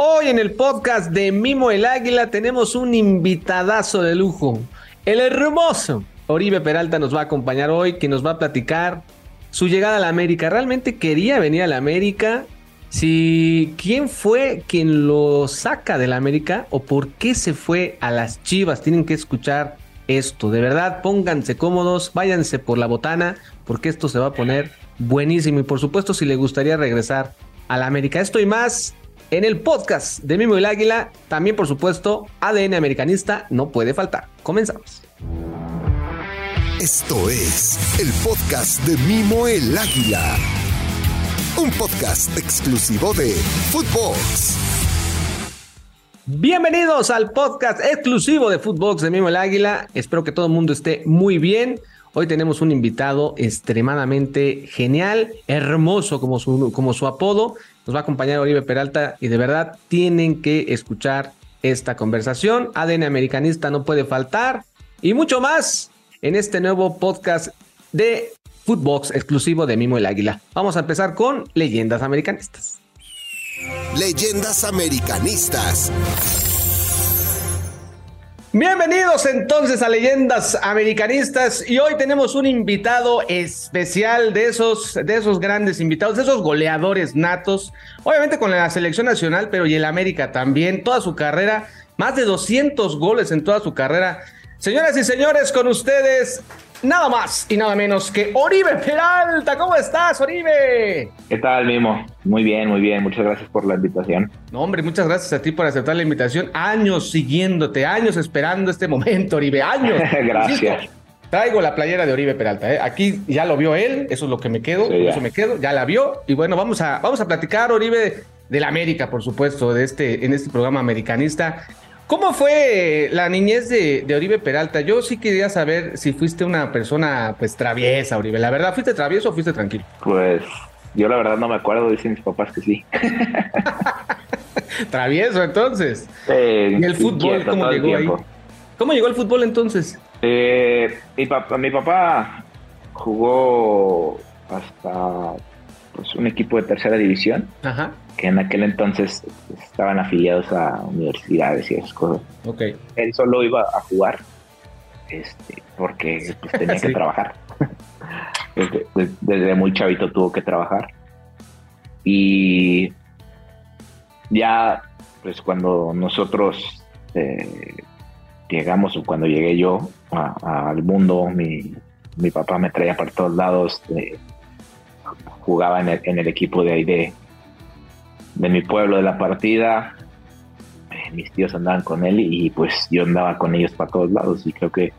Hoy en el podcast de Mimo el Águila tenemos un invitadazo de lujo, el hermoso Oribe Peralta nos va a acompañar hoy, que nos va a platicar su llegada a la América. ¿Realmente quería venir a la América? Si quién fue quien lo saca de la América o por qué se fue a las Chivas, tienen que escuchar esto. De verdad, pónganse cómodos, váyanse por la botana, porque esto se va a poner buenísimo. Y por supuesto, si le gustaría regresar a la América. Esto y más en el podcast de Mimo el Águila. También, por supuesto, ADN americanista no puede faltar. Comenzamos. Esto es el podcast de Mimo el Águila. Un podcast exclusivo de Footbox. Bienvenidos al podcast exclusivo de Footbox de Mimo el Águila. Espero que todo el mundo esté muy bien. Hoy tenemos un invitado extremadamente genial, hermoso como su, como su apodo. Nos va a acompañar Oribe Peralta y de verdad tienen que escuchar esta conversación. ADN americanista no puede faltar y mucho más en este nuevo podcast de Footbox exclusivo de Mimo el Águila. Vamos a empezar con leyendas americanistas. Leyendas americanistas. Bienvenidos entonces a Leyendas Americanistas y hoy tenemos un invitado especial de esos, de esos grandes invitados, de esos goleadores natos, obviamente con la selección nacional, pero y el América también, toda su carrera, más de 200 goles en toda su carrera. Señoras y señores, con ustedes, nada más y nada menos que Oribe Peralta. ¿Cómo estás, Oribe? ¿Qué tal, Mimo? Muy bien, muy bien. Muchas gracias por la invitación. No, hombre, muchas gracias a ti por aceptar la invitación. Años siguiéndote, años esperando este momento, Oribe. Años. gracias. Traigo la playera de Oribe Peralta. ¿eh? Aquí ya lo vio él, eso es lo que me quedo, eso me quedo, ya la vio. Y bueno, vamos a, vamos a platicar, Oribe, de la América, por supuesto, de este, en este programa americanista. ¿Cómo fue la niñez de, Oribe Peralta? Yo sí quería saber si fuiste una persona pues traviesa, Oribe. La verdad, ¿fuiste travieso o fuiste tranquilo? Pues yo la verdad no me acuerdo, dicen mis papás que sí. Travieso entonces. ¿Y el fútbol cómo llegó ahí? ¿Cómo llegó el fútbol entonces? Eh, mi, papá, mi papá jugó hasta pues, un equipo de tercera división. Ajá que en aquel entonces estaban afiliados a universidades y esas cosas. Okay. Él solo iba a jugar este, porque pues, tenía que trabajar. desde, muy chavito tuvo que trabajar. Y ya, pues cuando nosotros eh, llegamos o cuando llegué yo al mundo, mi, mi, papá me traía por todos lados. Eh, jugaba en el, en el equipo de ahí de, de mi pueblo de la partida. Eh, mis tíos andaban con él y pues yo andaba con ellos para todos lados y creo que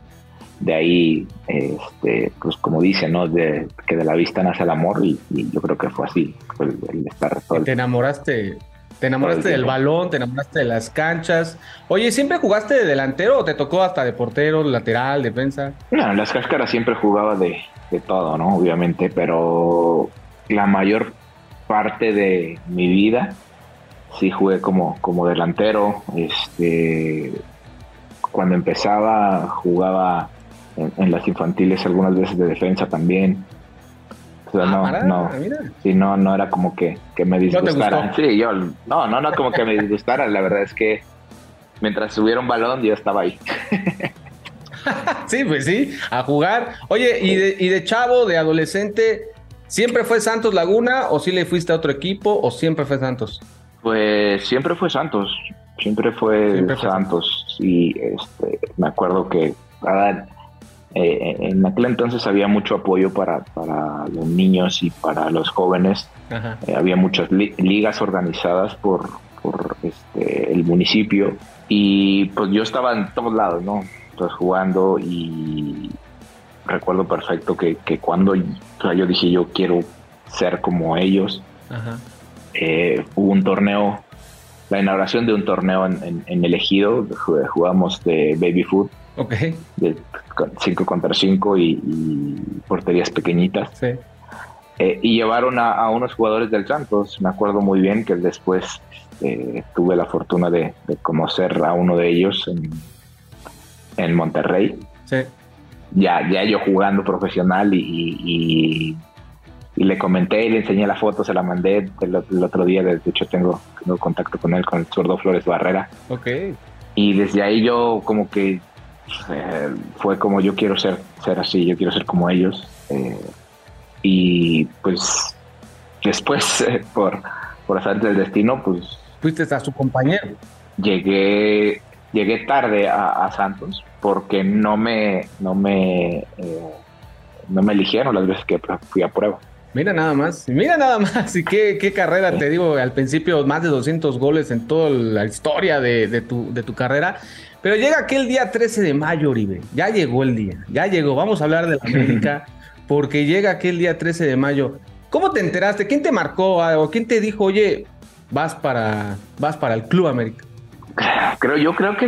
de ahí, este, pues como dice, ¿no? De, que de la vista nace el amor y, yo creo que fue así, el, estar Te enamoraste, te enamoraste del balón, te enamoraste de las canchas. Oye, ¿siempre jugaste de delantero o te tocó hasta de portero, lateral, defensa? No, en las cáscaras siempre jugaba de, de todo, ¿no? Obviamente, pero la mayor parte de mi vida. Sí jugué como, como delantero. Este, cuando empezaba jugaba en, las infantiles algunas veces de defensa también. O sea, no, ah, no, sí, no, no era como que, que me disgustara. sí, yo, no, no, no como que me disgustara. La verdad es que mientras subiera un balón, yo estaba ahí. sí, pues sí, a jugar. Oye, y de, y de chavo, de adolescente, ¿Siempre fue Santos Laguna o si le fuiste a otro equipo o siempre fue Santos? Pues siempre fue Santos, siempre fue Santos. Y este, me acuerdo que eh, en aquel entonces había mucho apoyo para, los niños y para los jóvenes. Eh, había muchas ligas organizadas por, por este, el municipio y pues yo estaba en todos lados, ¿no? Pues jugando y recuerdo perfecto que, cuando yo dije yo quiero ser como ellos, eh, hubo un torneo, la inauguración de un torneo en, el ejido, jugamos de baby foot, de 5 contra 5 y, porterías pequeñitas. Eh, y llevaron a, unos jugadores del Santos, me acuerdo muy bien que después eh, tuve la fortuna de, conocer a uno de ellos en, en Monterrey. Sí ya, ya yo jugando profesional y, y le comenté y le enseñé la foto, se la mandé el, otro día, de hecho tengo, tengo, contacto con él, con el zurdo Flores Barrera. Ok. Y desde ahí yo como que eh, fue como yo quiero ser, ser así, yo quiero ser como ellos. Eh, y pues después, eh, por, por hacer del destino, pues... Fuiste a su compañero. Llegué, llegué tarde a, Santos porque no me, no me, no me eligieron las veces que fui a prueba. Mira nada más, mira nada más, y qué, qué carrera, te digo, al principio más de 200 goles en toda la historia de, de, tu, de tu carrera, pero llega aquel día 13 de mayo, Oribe, ya llegó el día, ya llegó, vamos a hablar de la América, porque llega aquel día 13 de mayo. ¿Cómo te enteraste? ¿Quién te marcó algo? ¿Quién te dijo, oye, vas para, vas para el Club América? Creo, yo creo que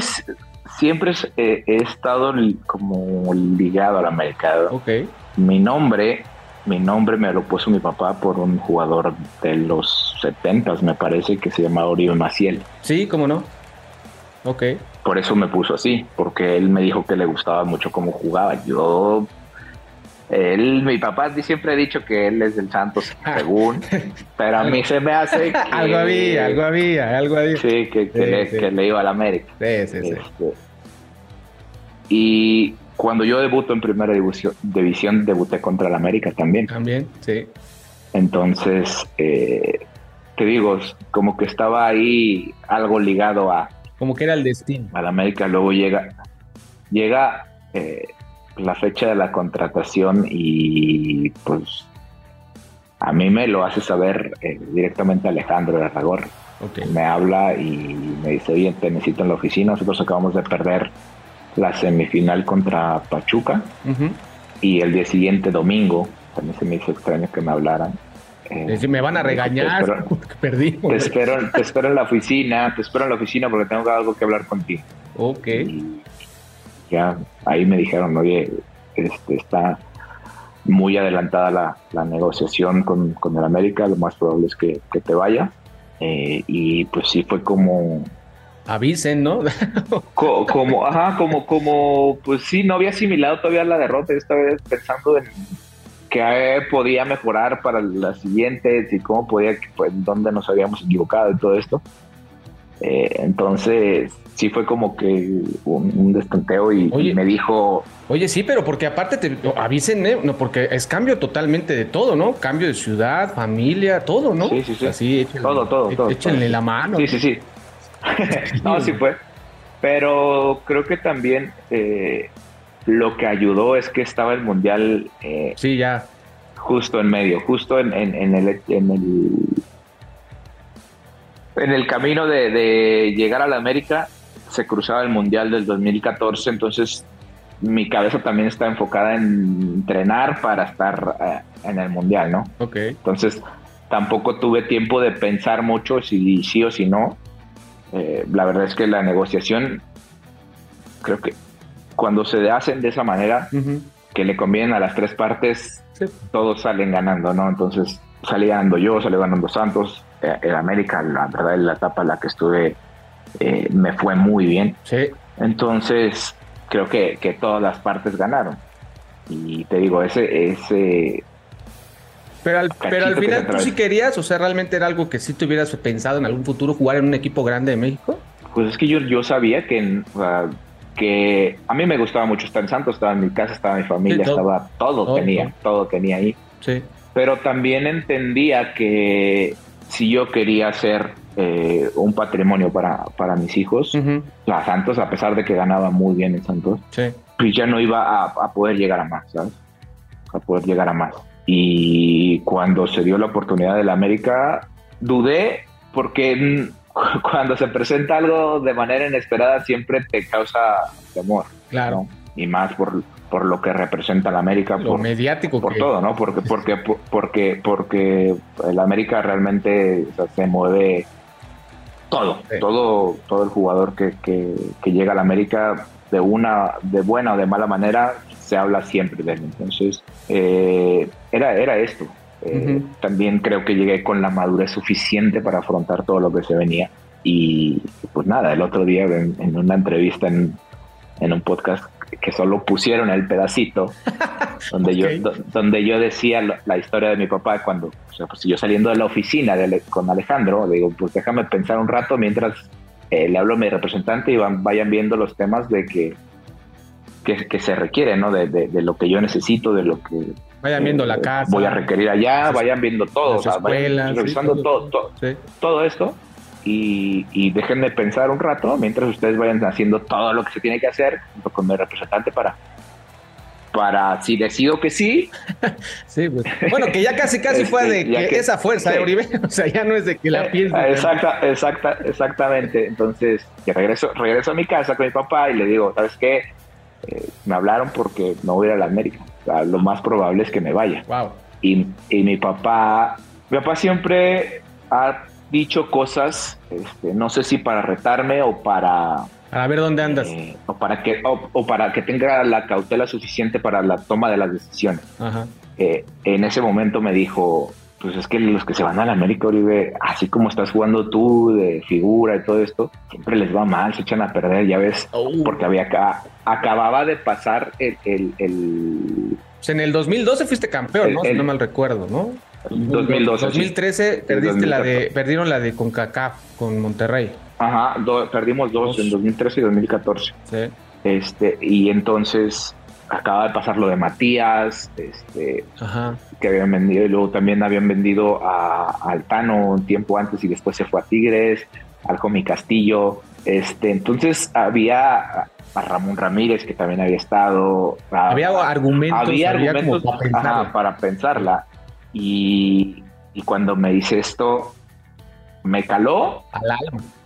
siempre he estado como ligado al América. Ok. Mi nombre mi nombre me lo puso mi papá por un jugador de los 70 me parece, que se llama Oribe Maciel. Sí, cómo no. Ok. Por eso me puso así, porque él me dijo que le gustaba mucho cómo jugaba. Yo él, mi papá siempre ha dicho que él es del Santos, según, pero a mí se me hace que, algo había, algo había, algo había. Sí, que, le, iba al América. Sí, sí, sí. Y cuando yo debuto en primera división, división debuté contra el América también. También, sí. Entonces, eh, te digo, como que estaba ahí algo ligado a... Como que era el destino. Al América, luego llega, llega eh, la fecha de la contratación y pues a mí me lo hace saber eh, directamente Alejandro de Aragor. Me habla y me dice, oye, te necesito en la oficina, nosotros acabamos de perder la semifinal contra Pachuca y el día siguiente domingo, también se me hizo extraño que me hablaran. Eh, me van a regañar te espero, perdí. Te espero, te espero en la oficina, te espero en la oficina porque tengo algo que hablar contigo. Ok. ya ahí me dijeron, oye, este, está muy adelantada la, negociación con, el América, lo más probable es que, te vaya. Eh, y pues sí fue como avisen, ¿no? como, ajá, como, como, pues sí, no había asimilado todavía la derrota, estaba pensando en qué podía mejorar para las siguientes y cómo podía, pues, dónde nos habíamos equivocado y todo esto. Eh, entonces, sí fue como que un, destanteo y, me dijo... Oye, sí, pero porque aparte te avisen, ¿eh? no, porque es cambio totalmente de todo, ¿no? Cambio de ciudad, familia, todo, ¿no? Sí, sí, sí. Así, todo, todo, todo. Échenle la mano. Sí, sí, sí. no, sí fue. Pero creo que también eh, lo que ayudó es que estaba el mundial. Eh, sí, ya. Justo en medio, justo en, el, en el. En el camino de, llegar a la América se cruzaba el mundial del 2014, entonces mi cabeza también está enfocada en entrenar para estar eh, en el mundial, ¿no? Ok. Entonces tampoco tuve tiempo de pensar mucho si sí o si no. Eh, la verdad es que la negociación, creo que cuando se hacen de esa manera, que le convienen a las tres partes, todos salen ganando, ¿no? Entonces salí ganando yo, salí ganando Santos, eh, en América, la verdad, en la etapa en la que estuve eh, me fue muy bien. Sí. Entonces, creo que, que todas las partes ganaron. Y te digo, ese, ese pero al, pero al final tú sí querías, o sea, realmente era algo que sí te hubieras pensado en algún futuro jugar en un equipo grande de México. Pues es que yo, yo sabía que, que a mí me gustaba mucho estar en Santos, estaba en mi casa, estaba mi familia, estaba todo, tenía, todo. tenía ahí. Sí. Pero también entendía que si yo quería ser eh, un patrimonio para, para mis hijos, la Santos, a pesar de que ganaba muy bien en Santos, pues ya no iba a, a poder llegar a más, ¿sabes? A poder llegar a más. Y cuando se dio la oportunidad de la América, dudé porque cuando se presenta algo de manera inesperada siempre te causa temor. Claro. Y más por, por lo que representa la América. Lo por, mediático. Por todo, ¿no? Porque, porque, porque, porque el América realmente se mueve todo, todo, todo el jugador que, que, que llega a la América de una, de buena o de mala manera, se habla siempre de él. Entonces, eh, era, era esto. Eh, también creo que llegué con la madurez suficiente para afrontar todo lo que se venía. Y pues nada, el otro día en, una entrevista en, un podcast que solo pusieron el pedacito, donde, yo, donde yo decía la, historia de mi papá cuando, o sea, pues yo saliendo de la oficina con Alejandro, digo, pues déjame pensar un rato mientras eh, le hablo a mi representante y van, vayan viendo los temas de que, que, se requiere, ¿no? De, de, lo que yo necesito, de lo que... Vayan viendo la eh, casa. Voy a requerir allá, vayan viendo todo, o sea, vayan revisando todo, todo, todo esto y, y déjenme pensar un rato mientras ustedes vayan haciendo todo lo que se tiene que hacer junto con mi representante para para si decido que sí. sí, pues. Bueno, que ya casi casi fue de que, esa fuerza de Uribe, o sea, ya no es de que la eh, piense. Exacta, exacta, exactamente. Entonces, que regreso, regreso a mi casa con mi papá y le digo, ¿sabes qué? Eh, me hablaron porque no voy a ir a la América. lo más probable es que me vaya. Wow. Y, y mi papá, mi papá siempre ha dicho cosas, este, no sé si para retarme o para... A ver dónde andas. Eh, o, para que, o, para que tenga la cautela suficiente para la toma de las decisiones. Eh, en ese momento me dijo, pues es que los que se van a la América Oribe, así como estás jugando tú de figura y todo esto, siempre les va mal, se echan a perder, ya ves, oh. porque había acá, acababa de pasar el... el, pues en el 2012 fuiste campeón, ¿no? si no mal recuerdo, ¿no? 2012. 2013 perdiste la de, perdieron la de CONCACAF con Monterrey. Ajá, perdimos dos, en 2013 y 2014. Sí. Este, y entonces acaba de pasar lo de Matías, este, que habían vendido, y luego también habían vendido a, Altano un tiempo antes y después se fue a Tigres, al Comi Castillo. Este, entonces había a Ramón Ramírez, que también había estado. había argumentos, había argumentos para pensarla. Y, cuando me dice esto, me caló.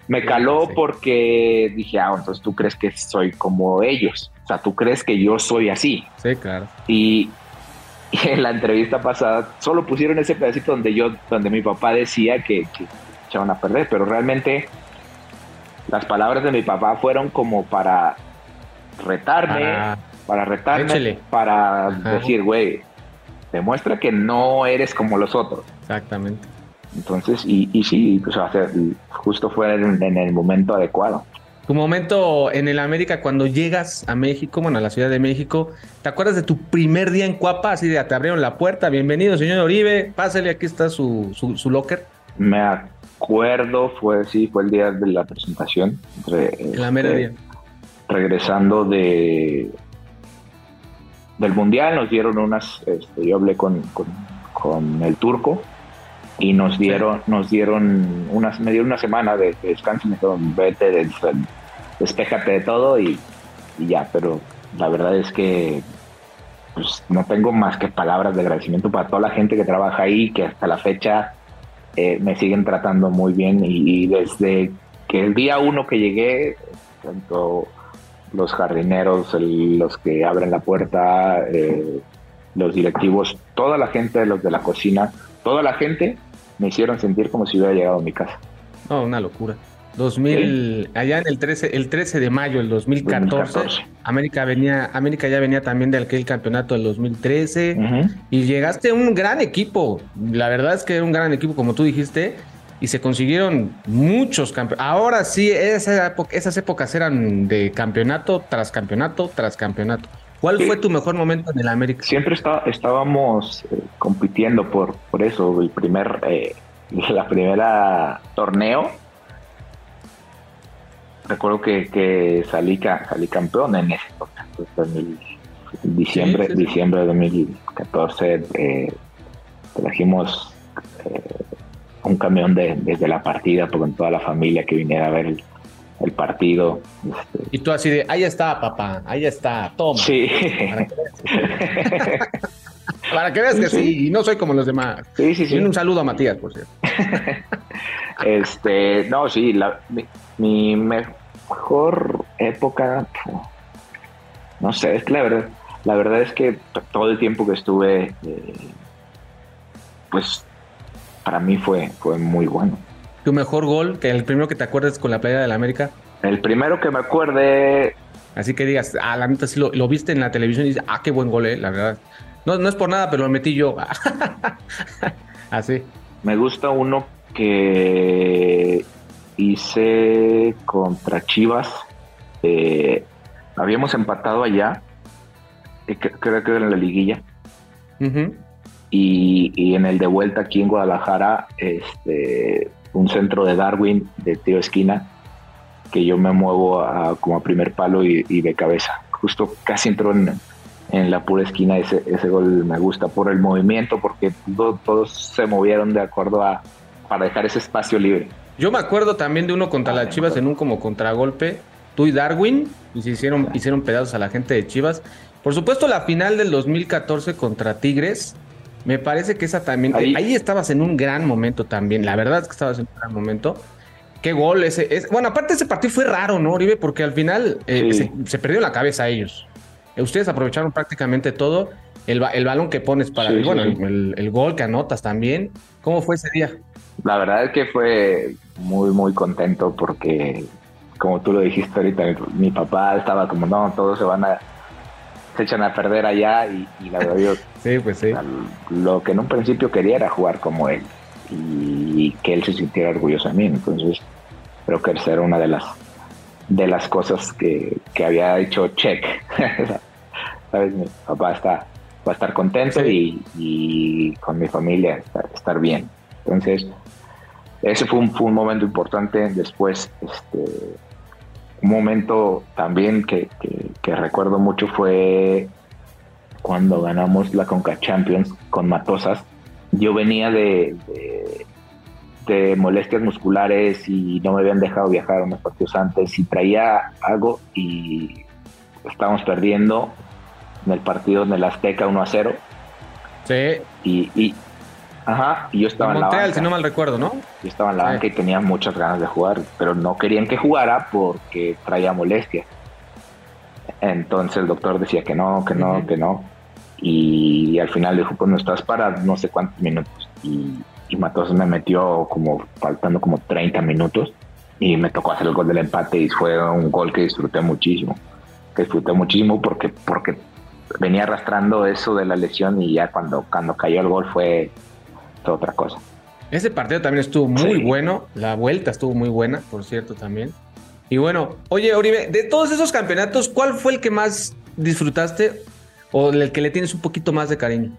Me caló porque dije, ah, entonces tú crees que soy como ellos. O sea, tú crees que yo soy así. Sí, claro. Y, en la entrevista pasada solo pusieron ese pedacito donde yo, donde mi papá decía que, que echaban a perder, pero realmente las palabras de mi papá fueron como para retarme, ah. para retarme, para decir, güey, demuestra que no eres como los otros. Exactamente. Entonces, y, y sí, pues, justo fue en, el momento adecuado. Tu momento en el América cuando llegas a México, bueno, a la Ciudad de México, ¿te acuerdas de tu primer día en Cuapa? Así de, te abrieron la puerta, bienvenido señor Oribe, pásale, aquí está su, su, locker. Me acuerdo, fue, sí, fue el día de la presentación. en la media. Este, regresando de, del mundial nos dieron unas, este, yo hablé con, con, el turco y nos dieron, nos dieron unas, me dieron una semana de, descanso, me dijeron vete, de, despéjate de todo y, ya, pero la verdad es que pues, no tengo más que palabras de agradecimiento para toda la gente que trabaja ahí, que hasta la fecha eh, me siguen tratando muy bien y, y, desde que el día uno que llegué, tanto los jardineros, los que abren la puerta, eh, los directivos, toda la gente, los de la cocina, toda la gente me hicieron sentir como si hubiera llegado a mi casa. No, una locura. 2000, allá en el 13, el 13 de mayo del 2014, América venía, América ya venía también de aquel campeonato del 2013 y llegaste a un gran equipo. La verdad es que era un gran equipo, como tú dijiste, y se consiguieron muchos campeonatos. Ahora sí, esas épocas eran de campeonato tras campeonato tras campeonato. ¿Cuál fue tu mejor momento en el América? Siempre está, estábamos eh, compitiendo por, por eso. El primer, eh, la primera torneo, recuerdo que, salí, salí campeón en ese en diciembre, diciembre de 2014 eh, trajimos eh, un camión de, desde la partida, con toda la familia que viniera a ver el, partido. Este. Y tú así de, ahí está, papá, ahí está, toma. Sí. Para que veas que sí. y no soy como los demás. Sí, sí, sí. un saludo a Matías, por cierto. este, no, sí, la, mi, mejor época, no sé, es que la verdad, la verdad es que todo el tiempo que estuve, eh, pues para mí fue, fue muy bueno. ¿Tu mejor gol? que El primero que te acuerdes con la playa de la América. El primero que me acuerde. Así que digas, ah, la neta sí lo, viste en la televisión y dices, ah, qué buen gol, eh, la verdad. No, no es por nada, pero lo metí yo. Así. Me gusta uno que hice contra Chivas. Eh, habíamos empatado allá creo que era en la liguilla. y, en el de vuelta aquí en Guadalajara, este, un centro de Darwin de tiro esquina, que yo me muevo a, como a primer palo y, de cabeza. Justo casi entró en, en la pura esquina ese, ese gol me gusta por el movimiento, porque todos se movieron de acuerdo a para dejar ese espacio libre. Yo me acuerdo también de uno contra las Chivas en un como contragolpe, tú y Darwin, y se hicieron, hicieron pedazos a la gente de Chivas. Por supuesto, la final del 2014 contra Tigres, me parece que esa también. Ahí, estabas en un gran momento también. La verdad es que estabas en un gran momento. Qué gol ese. bueno, aparte ese partido fue raro, ¿no, Oribe? Porque al final eh, se, perdió la cabeza a ellos. Ustedes aprovecharon prácticamente todo. El, balón que pones para. bueno, el, gol que anotas también. ¿Cómo fue ese día? La verdad es que fue muy, muy contento porque, como tú lo dijiste ahorita, mi, papá estaba como, no, todos se van a, se echan a perder allá y, la verdad yo, sí, pues sí. lo que en un principio quería era jugar como él y, que él se sintiera orgulloso de mí. Entonces, creo que esa era una de las de las cosas que, que había hecho check. ¿Sabes? Mi papá está, va a estar contento y, y, con mi familia estar bien. Entonces, ese fue un, fue un momento importante. Después, este, un momento también que, recuerdo mucho fue cuando ganamos la Conca Champions con Matosas. Yo venía de, de, molestias musculares y no me habían dejado viajar unos partidos antes y traía algo y estábamos perdiendo en el partido en el Azteca 1 a 0. Sí. y, Ajá, y yo estaba en, la banca. si no mal recuerdo, ¿no? Yo estaba en la banca y tenía muchas ganas de jugar, pero no querían que jugara porque traía molestia. Entonces el doctor decía que no, que no, que no. Y, al final dijo, pues no estás para no sé cuántos minutos. Y, y Matos me metió como faltando como 30 minutos y me tocó hacer el gol del empate y fue un gol que disfruté muchísimo. Que disfruté muchísimo porque, porque venía arrastrando eso de la lesión y ya cuando, cuando cayó el gol fue otra cosa. Ese partido también estuvo muy bueno, la vuelta estuvo muy buena, por cierto, también. Y bueno, oye, Oribe, de todos esos campeonatos, ¿cuál fue el que más disfrutaste o el que le tienes un poquito más de cariño?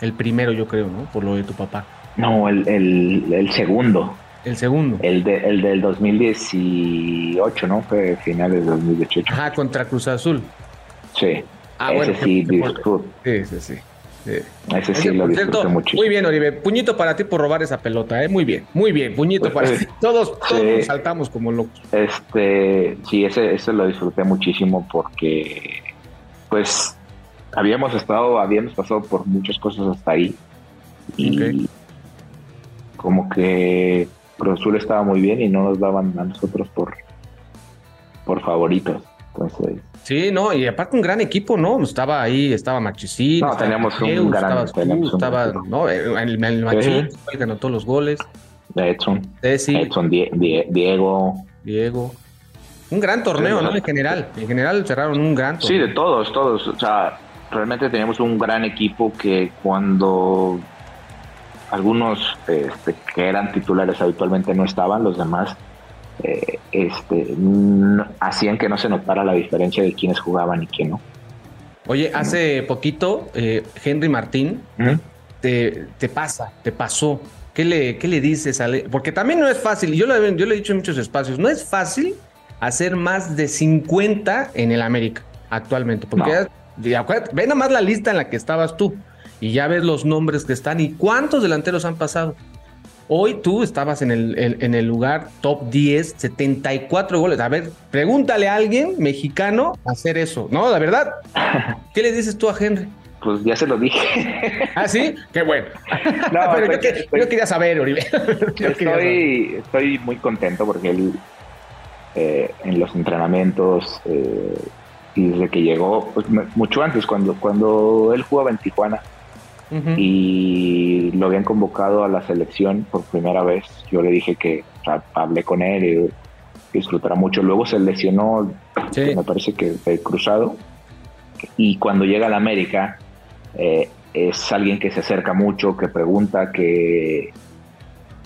el primero, yo creo, ¿no? Por lo de tu papá. No, el, segundo. El segundo. El, de, el del 2018, ¿no? Fue finales de 2018. Ajá, contra Cruz Azul. Sí. Ah, Ese sí, Sí, sí, sí. Ese sí lo disfruto mucho. Muy bien, Oribe. Puñito para ti por robar esa pelota, ¿eh? Muy bien, muy bien. Puñito para ti. Todos, todos saltamos como locos. Este, sí, ese, ese lo disfruté muchísimo porque, pues, habíamos estado, habíamos pasado por muchas cosas hasta ahí. Y como que Cruz Azul estaba muy bien y no nos daban a nosotros por, por favoritos. Entonces, Sí, no, y aparte un gran equipo, ¿no? Estaba ahí, estaba Machicín. No, teníamos un gran equipo. estaba, ¿no? El, el Machín, ganó todos los goles. Edson. Edson, Diego. Diego. Un gran torneo, ¿no? En general. En general cerraron un gran torneo. Sí, de todos, todos. O sea, realmente teníamos un gran equipo que cuando algunos este, que eran titulares habitualmente no estaban, los demás eh, este, hacían que no se notara la diferencia de quiénes jugaban y quién no. Oye, hace poquito, eh, Henry Martín te, pasa, te pasó. ¿Qué le, qué le dices a Porque también no es fácil, yo lo, yo lo he dicho en muchos espacios, no es fácil hacer más de 50 en el América actualmente. Porque ve nada más la lista en la que estabas tú y ya ves los nombres que están y cuántos delanteros han pasado. Hoy tú estabas en el, en, el lugar top 10, 74 goles. A ver, pregúntale a alguien mexicano hacer eso. No, la verdad. ¿Qué le dices tú a Henry? Pues ya se lo dije. ¿Ah, sí? Qué bueno. No, pero yo, quería saber, Oribe. estoy, estoy muy contento porque él eh, en los entrenamientos eh, y desde que llegó, pues, mucho antes, cuando, cuando él jugaba en Tijuana, y lo habían convocado a la selección por primera vez. Yo le dije que hablé con él y disfrutará mucho. Luego se lesionó, me parece que fue cruzado. Y cuando llega a la América, eh, es alguien que se acerca mucho, que pregunta, que,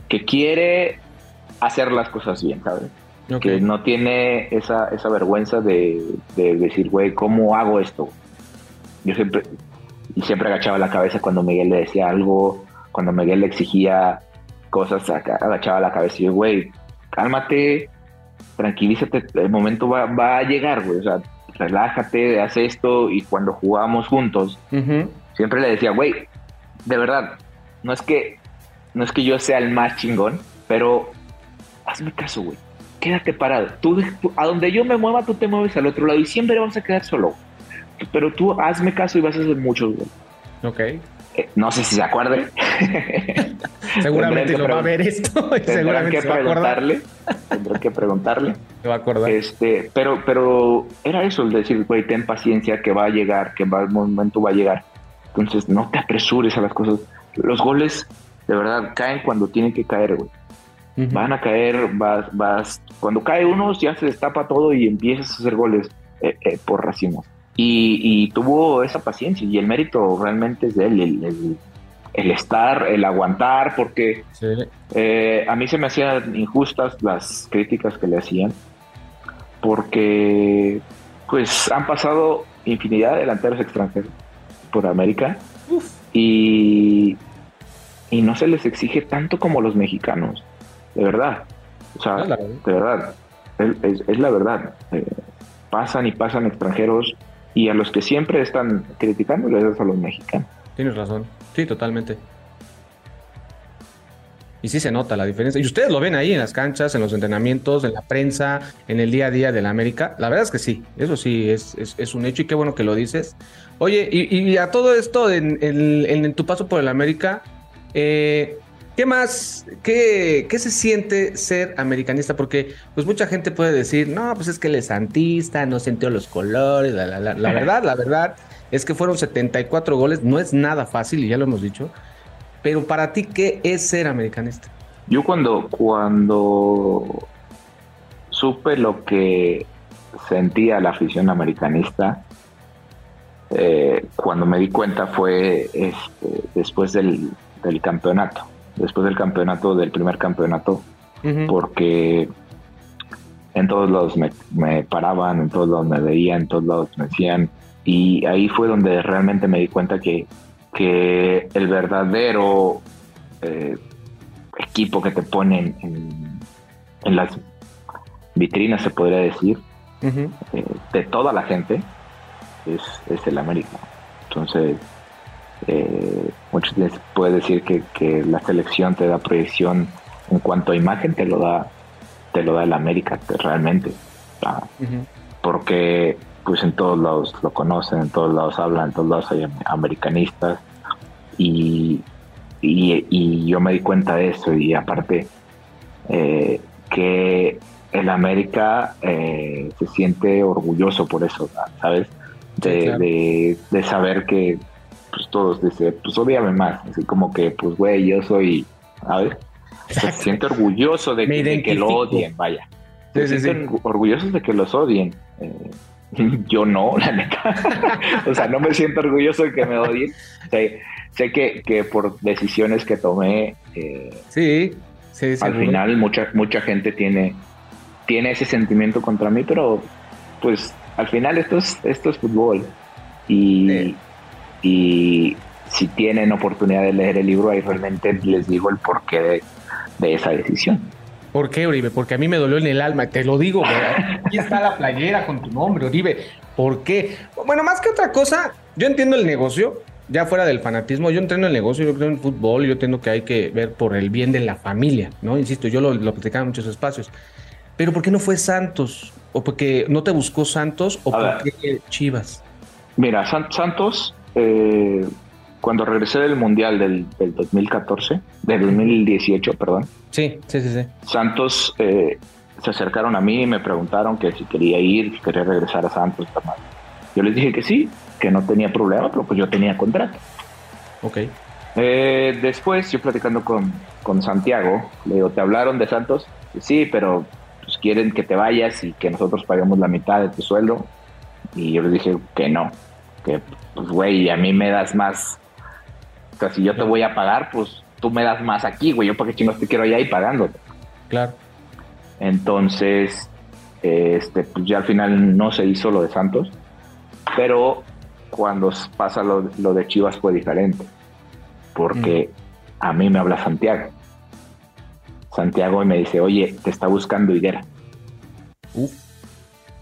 que quiere hacer las cosas bien, ¿sabes? Que no tiene esa, esa vergüenza de, decir, güey, ¿cómo hago esto? Yo siempre, y siempre agachaba la cabeza cuando Miguel le decía algo, cuando Miguel le exigía cosas, agachaba la cabeza y yo, güey, cálmate, tranquilízate, el momento va, va a llegar, güey, o sea, relájate, haz esto, y cuando jugábamos juntos, siempre le decía, güey, de verdad, no es que, no es que yo sea el más chingón, pero hazme caso, güey, quédate parado, tú, a donde yo me mueva, tú te mueves al otro lado, y siempre vamos a quedar solo, pero tú hazme caso y vas a hacer mucho, güey. Ok. Eh, no sé si se acuerde. seguramente lo va a ver esto. seguramente que preguntarle. Tendré que preguntarle. Se va a acordar. Este, pero, pero era eso, el decir, güey, ten paciencia, que va a llegar, que va, el momento va a llegar. Entonces, no te apresures a las cosas. Los goles, de verdad, caen cuando tienen que caer, güey. Van a caer, vas, vas. Cuando cae uno, ya se destapa todo y empiezas a hacer goles eh, eh, por racimos. Y, tuvo esa paciencia y el mérito realmente es de él, el, estar, el aguantar, porque eh, a mí se me hacían injustas las críticas que le hacían, porque pues han pasado infinidad de delanteros extranjeros por América y, y no se les exige tanto como los mexicanos, de verdad, o sea, de verdad, es, la verdad. Eh, pasan y pasan extranjeros y a los que siempre están criticando das a los mexicanos. Tienes razón, sí, totalmente. Y sí se nota la diferencia. Y ustedes lo ven ahí en las canchas, en los entrenamientos, en la prensa, en el día a día de la América. La verdad es que sí, eso sí es, es, un hecho y qué bueno que lo dices. Oye, y, a todo esto, en, en, tu paso por el América, eh, ¿Qué más? ¿Qué, ¿Qué, se siente ser americanista? Porque pues mucha gente puede decir, no, pues es que él es santista, no sintió los colores, la, la, la, verdad, la verdad es que fueron 74 goles, no es nada fácil y ya lo hemos dicho, pero para ti, ¿qué es ser americanista? Yo cuando, cuando supe lo que sentía la afición americanista, eh, cuando me di cuenta fue este, después del, del campeonato después del campeonato, del primer campeonato, porque en todos lados me, paraban, en todos lados me veían, en todos lados me decían, y ahí fue donde realmente me di cuenta que, que el verdadero eh, equipo que te ponen en, las vitrinas, se podría decir, eh, de toda la gente, es, es el América. Entonces, eh, muchos puede decir que, la selección te da proyección en cuanto a imagen, te lo da, te lo da el América realmente. Porque pues en todos lados lo conocen, en todos lados hablan, en todos lados hay americanistas y, y, yo me di cuenta de eso y aparte eh, que el América eh, se siente orgulloso por eso, ¿sabes? de, de saber que pues todos dicen, pues odiame más, así como que, pues güey, yo soy, a ver, se siente orgulloso de que, lo odien, vaya. Se sienten orgullosos de que los odien. Eh, yo no, la neta. o sea, no me siento orgulloso de que me odien. sé que, que por decisiones que tomé, eh, sí, sí, al final mucha, mucha gente tiene, tiene ese sentimiento contra mí, pero pues al final esto es, esto es fútbol. Y, y si tienen oportunidad de leer el libro, ahí realmente les digo el porqué de, esa decisión. ¿Por qué, Oribe? Porque a mí me dolió en el alma, te lo digo, aquí está la playera con tu nombre, Oribe. ¿Por qué? Bueno, más que otra cosa, yo entiendo el negocio, ya fuera del fanatismo, yo entiendo el negocio, yo creo en el fútbol, yo entiendo que hay que ver por el bien de la familia, ¿no? Insisto, yo lo, lo platicaba en muchos espacios. Pero ¿por qué no fue Santos? ¿O porque no te buscó Santos? ¿O por qué Chivas? Mira, Santos eh, cuando regresé del Mundial del, 2014, del 2018, perdón. Sí, sí, sí. sí. Santos eh, se acercaron a mí y me preguntaron que si quería ir, si quería regresar a Santos. Yo les dije que sí, que no tenía problema, pero pues yo tenía contrato. Ok. Eh, después, yo platicando con, con Santiago, le digo, ¿te hablaron de Santos? Sí, pero pues quieren que te vayas y que nosotros paguemos la mitad de tu sueldo. Y yo les dije que no, que pues güey, a mí me das más. O sea, si yo te voy a pagar, pues tú me das más aquí, güey. Yo para qué chingos te quiero allá y pagándote. Claro. Entonces, este, pues ya al final no se hizo lo de Santos, pero cuando pasa lo, de Chivas fue diferente, porque a mí me habla Santiago. Santiago me dice, oye, te está buscando Higuera.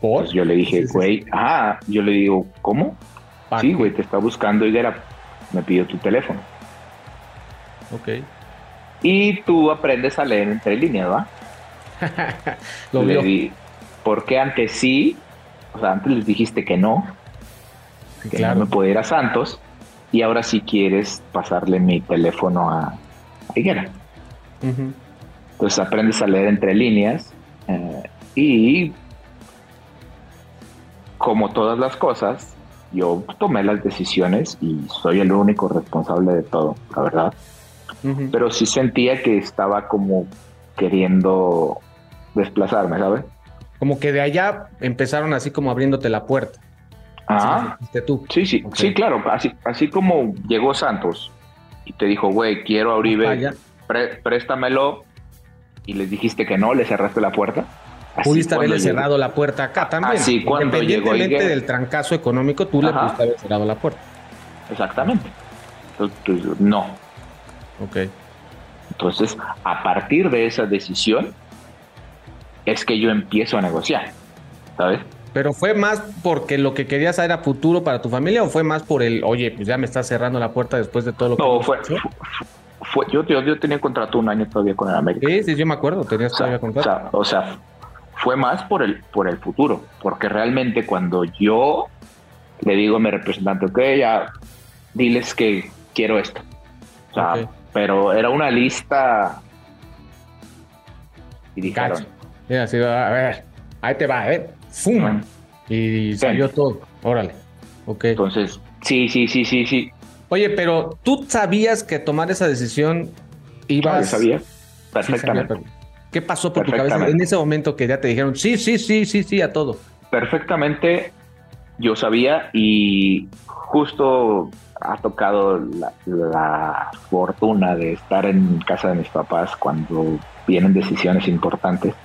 ¿Por? yo le dije, güey, ah, yo le digo, ¿cómo? Sí, güey, te está buscando Higuera. Me pidió tu teléfono. Ok. Y tú aprendes a leer entre líneas, ¿va? Lo le di, porque antes sí, o sea, antes les dijiste que no, que no me puede ir a Santos, y ahora sí quieres pasarle mi teléfono a, Higuera. Entonces aprendes a leer entre líneas eh, y como todas las cosas, yo tomé las decisiones y soy el único responsable de todo, la verdad. Pero sí sentía que estaba como queriendo desplazarme, ¿sabes? Como que de allá empezaron así como abriéntate la puerta. Ah, tú. Sí, sí, sí, claro. Así, así como llegó Santos y te dijo, güey, quiero a Uribe, préstamelo, y les dijiste que no, le cerraste la puerta. Pudiste haberle cerrado la puerta acá también. Así cuando llegó del trancazo económico, tú le pudiste haber cerrado la puerta. Exactamente. Entonces, no. Ok. Entonces, a partir de esa decisión, es que yo empiezo a negociar, ¿sabes? Pero fue más porque lo que querías era futuro para tu familia o fue más por el, oye, pues ya me estás cerrando la puerta después de todo lo que... No, fue, fue, yo, yo, tenía contrato un año todavía con el América. Sí, sí, yo me acuerdo, tenías todavía contrato. O sea, fue más por el, por el futuro, porque realmente cuando yo le digo a mi representante, ok, ya diles que quiero esto. O sea, pero era una lista y dijeron... Mira, así va, a ver, ahí te va, a ver, fuma. Y salió todo, órale. Ok. Entonces, sí, sí, sí, sí, sí. Oye, pero tú sabías que tomar esa decisión ibas. Claro, sabía, perfectamente. ¿Qué pasó por tu cabeza en ese momento que ya te dijeron sí, sí, sí, sí, sí a todo? Perfectamente, yo sabía y justo ha tocado la, fortuna de estar en casa de mis papás cuando vienen decisiones importantes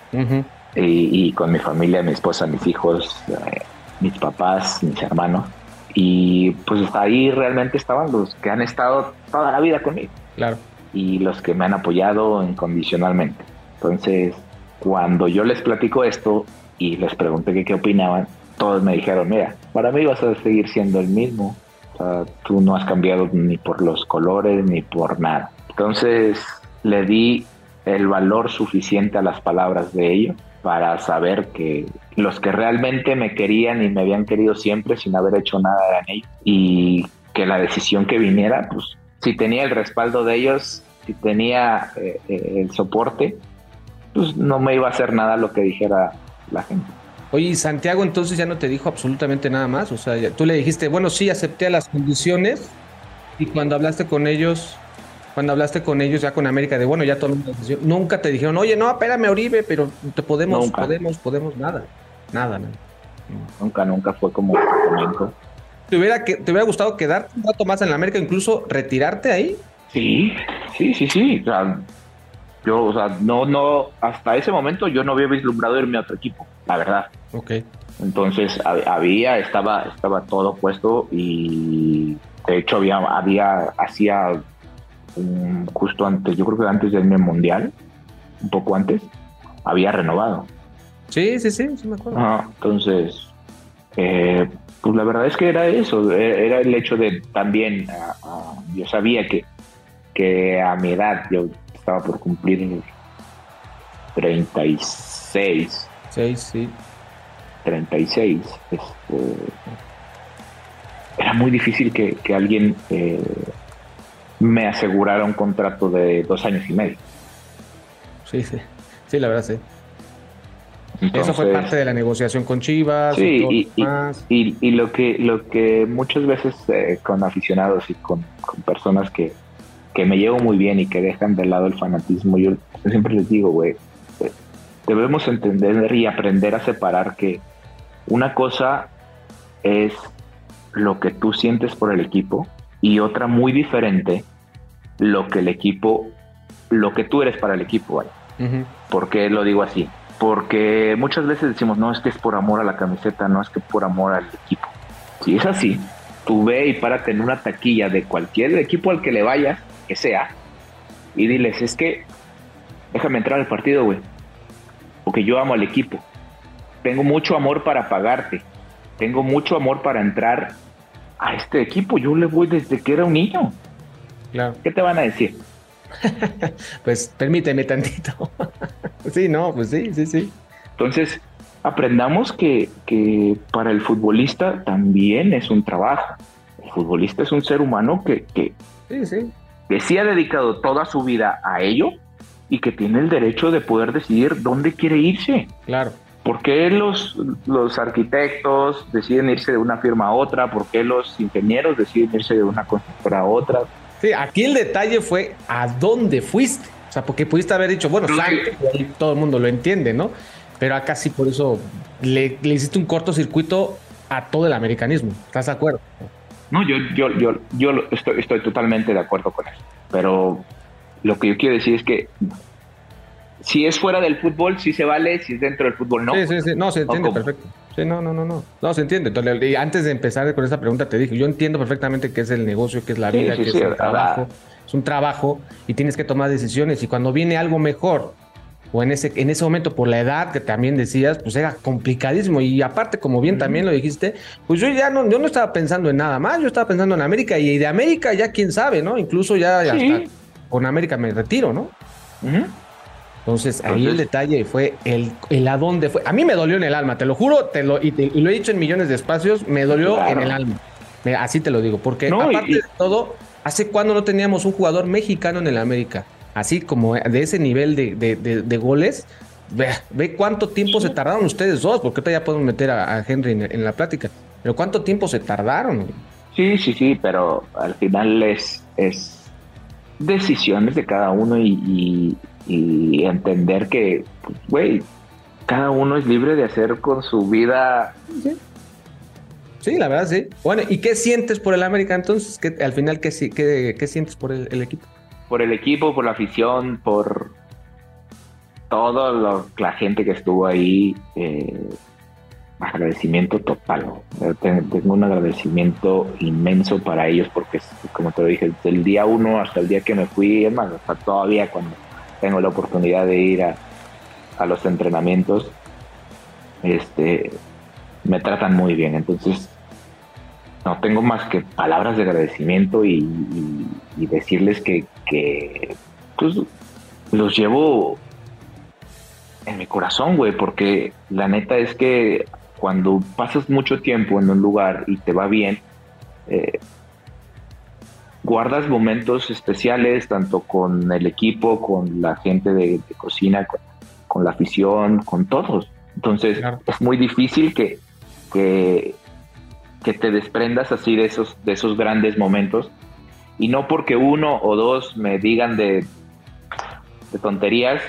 y, con mi familia, mi esposa, mis hijos, eh, mis papás, mis hermanos. Y pues ahí realmente estaban los que han estado toda la vida conmigo. Claro. Y los que me han apoyado incondicionalmente. Entonces, cuando yo les platico esto y les pregunté qué opinaban, todos me dijeron, mira, para mí vas a seguir siendo el mismo. O sea, tú no has cambiado ni por los colores ni por nada. Entonces, le di el valor suficiente a las palabras de ellos para saber que los que realmente me querían y me habían querido siempre sin haber hecho nada eran ellos y que la decisión que viniera, pues si tenía el respaldo de ellos, si tenía eh, eh, el soporte, pues no me iba a hacer nada lo que dijera la gente. Oye, Santiago entonces ya no te dijo absolutamente nada más? O sea, tú le dijiste, bueno, sí, acepté las condiciones y cuando hablaste con ellos, cuando hablaste con ellos ya con América de bueno, ya tomé una decisión, nunca te dijeron, oye, no, espérame, Oribe, pero te podemos, podemos, podemos, nada, nada, nada. Nunca, nunca fue como momento. ¿Te hubiera, ¿Te hubiera gustado quedarte un rato más en la América, incluso retirarte ahí? Sí, sí, sí, sí. O sea, yo, o sea, no, no, hasta ese momento yo no había vislumbrado irme a otro equipo, la verdad. Ok. Entonces había, estaba, estaba todo puesto y de hecho había, había, hacía justo antes, yo creo que antes del mundial, un poco antes, había renovado. Sí, sí, sí, sí me acuerdo. entonces, eh, pues la verdad es que era eso, e, era el hecho de también, yo sabía que, que a mi edad yo estaba por cumplir 36. 6, sí. 36. Este, era muy difícil que, que alguien eh, me aseguraron un contrato de dos años y medio. Sí, sí, sí, la verdad sí. Eso fue parte de la negociación con Chivas. Sí, y, y, lo que lo que muchas veces eh, con aficionados y con, personas que, que, me llevo muy bien y que dejan de lado el fanatismo, yo, siempre les digo, güey, eh, debemos entender y aprender a separar que una cosa es lo que tú sientes por el equipo y otra muy diferente, lo que el equipo, lo que tú eres para el equipo. ¿vale? ¿Por qué lo digo así? porque muchas veces decimos, no, es que es por amor a la camiseta, no es que por amor al equipo. Si es así, tú ve y párate en una taquilla de cualquier equipo al que le vayas, que sea, y diles, es que déjame entrar al partido, güey, porque yo amo al equipo. Tengo mucho amor para pagarte, tengo mucho amor para entrar a este equipo, yo le voy desde que era un niño. Claro. ¿Qué te van a decir? pues permíteme tantito. sí, no, pues sí, sí, sí. Entonces, aprendamos que, que, para el futbolista también es un trabajo. El futbolista es un ser humano que, que, sí, que sí ha dedicado toda su vida a ello y que tiene el derecho de poder decidir dónde quiere irse. Claro. ¿Por qué los, los arquitectos deciden irse de una firma a otra? ¿Por qué los ingenieros deciden irse de una constructora a otra? Sí, aquí el detalle fue a dónde fuiste. O sea, porque pudiste haber dicho, bueno, todo el mundo lo entiende, ¿no? Pero acá sí por eso le, hiciste un cortocircuito a todo el americanismo. ¿Estás de acuerdo? No, yo, yo, yo, yo estoy, estoy totalmente de acuerdo con eso. Pero lo que yo quiero decir es que si es fuera del fútbol, sí se vale, si es dentro del fútbol, no. Sí, sí, sí, no, se entiende perfecto. Sí, no, no, no, no. No, se entiende. Entonces, y antes de empezar con esa pregunta te dije, yo entiendo perfectamente qué es el negocio, qué es la vida, qué es el trabajo. Es un trabajo y tienes que tomar decisiones. Y cuando viene algo mejor, o en ese, en ese momento por la edad que también decías, pues era complicadísimo. Y aparte, como bien también lo dijiste, pues yo ya no, yo no estaba pensando en nada más, yo estaba pensando en América y de América ya quién sabe, ¿no? Incluso ya, hasta con América me retiro, ¿no? Entonces, ahí el detalle fue el, el a dónde fue. A mí me dolió en el alma, te lo juro, te lo, y, lo he dicho en millones de espacios, me dolió en el alma. Así te lo digo, porque aparte de todo, ¿hace cuándo no teníamos un jugador mexicano en el América? Así como de ese nivel de, de, goles. Ve, ve, cuánto tiempo se tardaron ustedes dos, porque ahorita ya podemos meter a, Henry en, la plática. Pero cuánto tiempo se tardaron. Sí, sí, sí, pero al final es, es decisiones de cada uno y, y entender que, güey, cada uno es libre de hacer con su vida. Sí. la verdad, sí. Bueno, ¿y qué sientes por el América entonces? ¿Qué, al final, ¿qué, qué, qué sientes por el, equipo? Por el equipo, por la afición, por toda la gente que estuvo ahí. Eh, agradecimiento total. Tengo un agradecimiento inmenso para ellos porque, como te lo dije, desde el día uno hasta el día que me fui, es más, hasta todavía cuando tengo la oportunidad de ir a, los entrenamientos, este, me tratan muy bien. Entonces, no tengo más que palabras de agradecimiento y, decirles que, pues, los llevo en mi corazón, güey, porque la neta es que cuando pasas mucho tiempo en un lugar y te va bien, eh, guardas momentos especiales tanto con el equipo, con la gente de, cocina, con, la afición, con todos. Entonces es muy difícil que, que, te desprendas así de esos, de esos grandes momentos. Y no porque uno o dos me digan de, tonterías,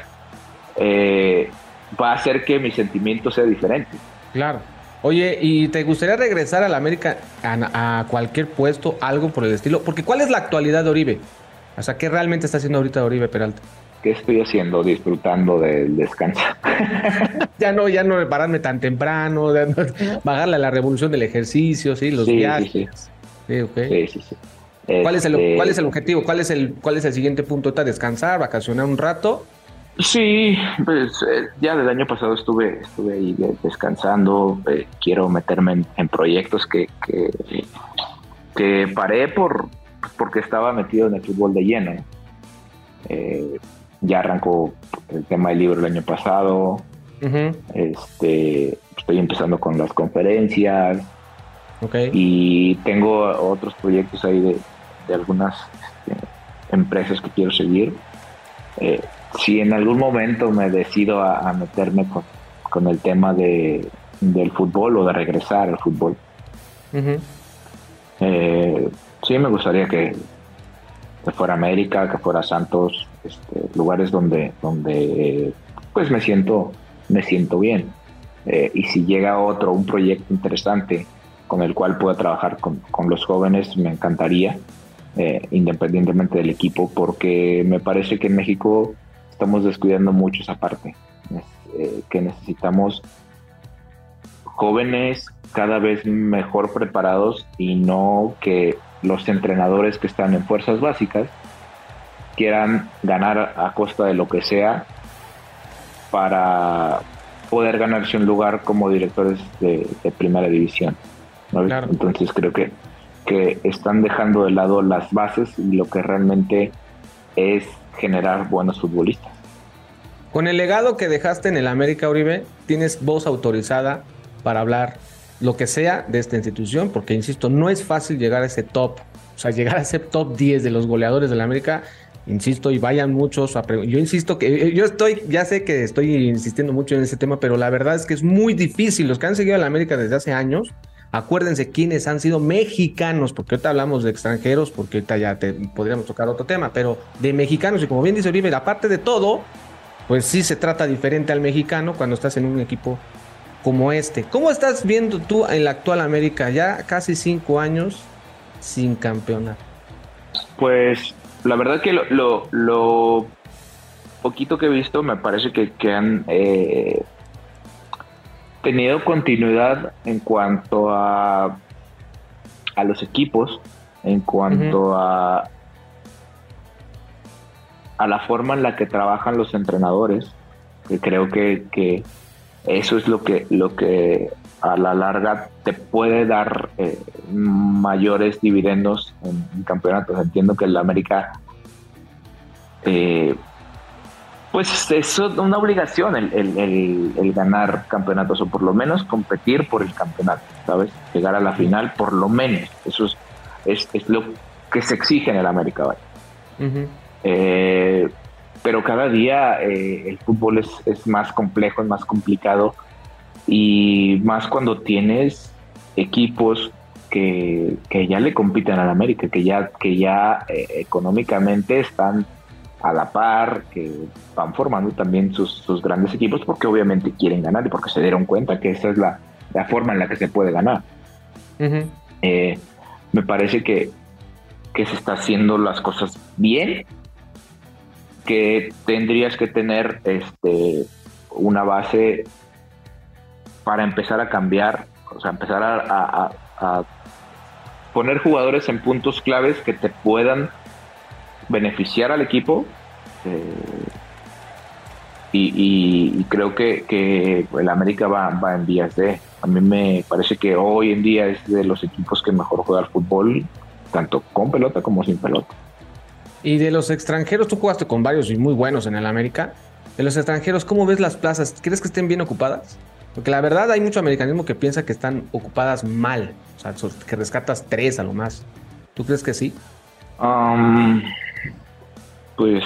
eh, va a hacer que mi sentimiento sea diferente. Claro. Oye, ¿y te gustaría regresar a la América a, cualquier puesto, algo por el estilo? Porque ¿cuál es la actualidad de Oribe? O sea, ¿qué realmente está haciendo ahorita Oribe Peralta? ¿Qué estoy haciendo? Disfrutando del descanso. ya no, ya no pararme tan temprano, bajarle a la revolución del ejercicio, sí, los viajes. Sí, sí. Sí, sí, sí. ¿Cuál, es el, ¿Cuál es el este objetivo? ¿Cuál es el, cuál es el siguiente punto? ¿Está descansar, vacacionar un rato? Sí, pues eh, ya del año pasado estuve, estuve ahí descansando. Eh, quiero meterme en, proyectos que, que, paré por porque estaba metido en el fútbol de lleno. Eh, ya arrancó el tema del libro el año pasado. Este, estoy empezando con las conferencias. Y tengo otros proyectos ahí de, algunas este, empresas que quiero seguir si en algún momento me decido a, meterme con, el tema de, del fútbol o de regresar al fútbol, eh, sí me gustaría que, fuera América, que fuera Santos, este, lugares donde, donde pues me siento, me siento bien. Eh, y si llega otro, un proyecto interesante con el cual pueda trabajar con, los jóvenes, me encantaría, eh, independientemente del equipo, porque me parece que en México estamos descuidando mucho esa parte. eh, que necesitamos jóvenes cada vez mejor preparados y no que los entrenadores que están en fuerzas básicas quieran ganar a costa de lo que sea para poder ganarse un lugar como directores de, primera división. Entonces creo que, que están dejando de lado las bases y lo que realmente es generar buenos futbolistas. Con el legado que dejaste en el América Uribe, tienes voz autorizada para hablar lo que sea de esta institución, porque insisto, no es fácil llegar a ese top, o sea, llegar a ese top 10 de los goleadores de la América, insisto, y vayan muchos a Yo insisto que eh, yo estoy, ya sé que estoy insistiendo mucho en ese tema, pero la verdad es que es muy difícil. Los que han seguido a la América desde hace años, acuérdense quiénes han sido mexicanos, porque ahorita hablamos de extranjeros, porque ahorita ya te, podríamos tocar otro tema, pero de mexicanos, y como bien dice Oribe, aparte de todo, pues sí se trata diferente al mexicano cuando estás en un equipo como este. ¿Cómo estás viendo tú en la actual América? Ya casi cinco años sin campeonato. Pues la verdad que lo, poquito que he visto me parece que, han eh, tenido continuidad en cuanto a, a los equipos, en cuanto a, a la forma en la que trabajan los entrenadores, que creo que eso es lo que, lo que a la larga te puede dar eh, mayores dividendos en, campeonatos. Entiendo que el América, eh, pues es una obligación el, ganar campeonatos o por lo menos competir por el campeonato, ¿sabes? Llegar a la final por lo menos. Eso es, es, lo que se exige en el América. Pero cada día eh, el fútbol es, es, más complejo, es más complicado y más cuando tienes equipos que, ya le compiten al América, que ya, que ya eh, económicamente están a la par, que van formando también sus, grandes equipos porque obviamente quieren ganar y porque se dieron cuenta que esa es la, forma en la que se puede ganar. Eh, me parece que, que se está haciendo las cosas bien que tendrías que tener este, una base para empezar a cambiar, o sea, empezar a, poner jugadores en puntos claves que te puedan beneficiar al equipo. Eh, y, creo que, el América va, va, en vías de. A mí me parece que hoy en día es de los equipos que mejor juega al fútbol, tanto con pelota como sin pelota. Y de los extranjeros, tú jugaste con varios y muy buenos en el América. De los extranjeros, ¿cómo ves las plazas? ¿Crees que estén bien ocupadas? Porque la verdad hay mucho americanismo que piensa que están ocupadas mal. O sea, que rescatas tres a lo más. ¿Tú crees que sí? Um, pues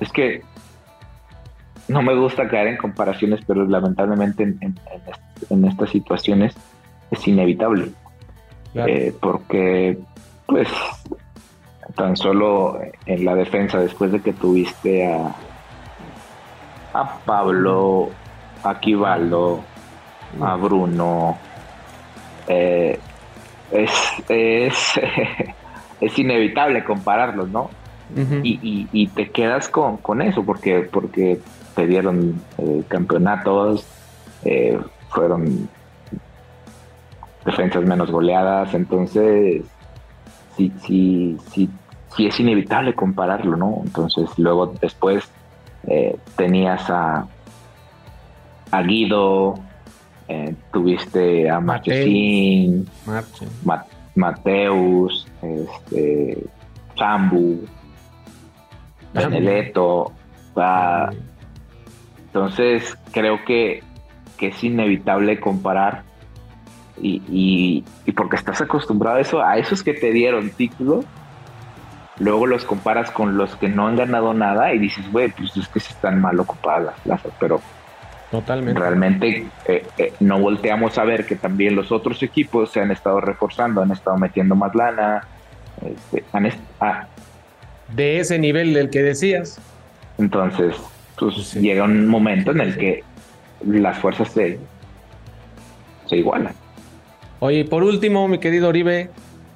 es que no me gusta caer en comparaciones, pero lamentablemente en, estas situaciones es inevitable. Eh, porque, pues, tan solo en la defensa, después de que tuviste a, a Pablo, a Kivaldo, a Bruno, eh, es, es, inevitable compararlos, ¿no? y, te quedas con, eso porque, porque te dieron eh, campeonatos, eh, fueron defensas menos goleadas, entonces sí, sí, sí, sí es inevitable compararlo, ¿no? Entonces luego después eh, tenías a, a Guido, eh, tuviste a Marchesín, Mateus, este, Chambu, Benedetto. entonces creo que, que, es inevitable comparar y, y, porque estás acostumbrado a eso, a esos que te dieron título, luego los comparas con los que no han ganado nada y dices, güey, pues es que se están mal ocupadas las plazas, pero Totalmente. realmente eh, eh, no volteamos a ver que también los otros equipos se han estado reforzando, han estado metiendo más lana, este, ah. de ese nivel del que decías. Entonces, pues llega un momento en el que las fuerzas se, se igualan. Oye, por último, mi querido Oribe,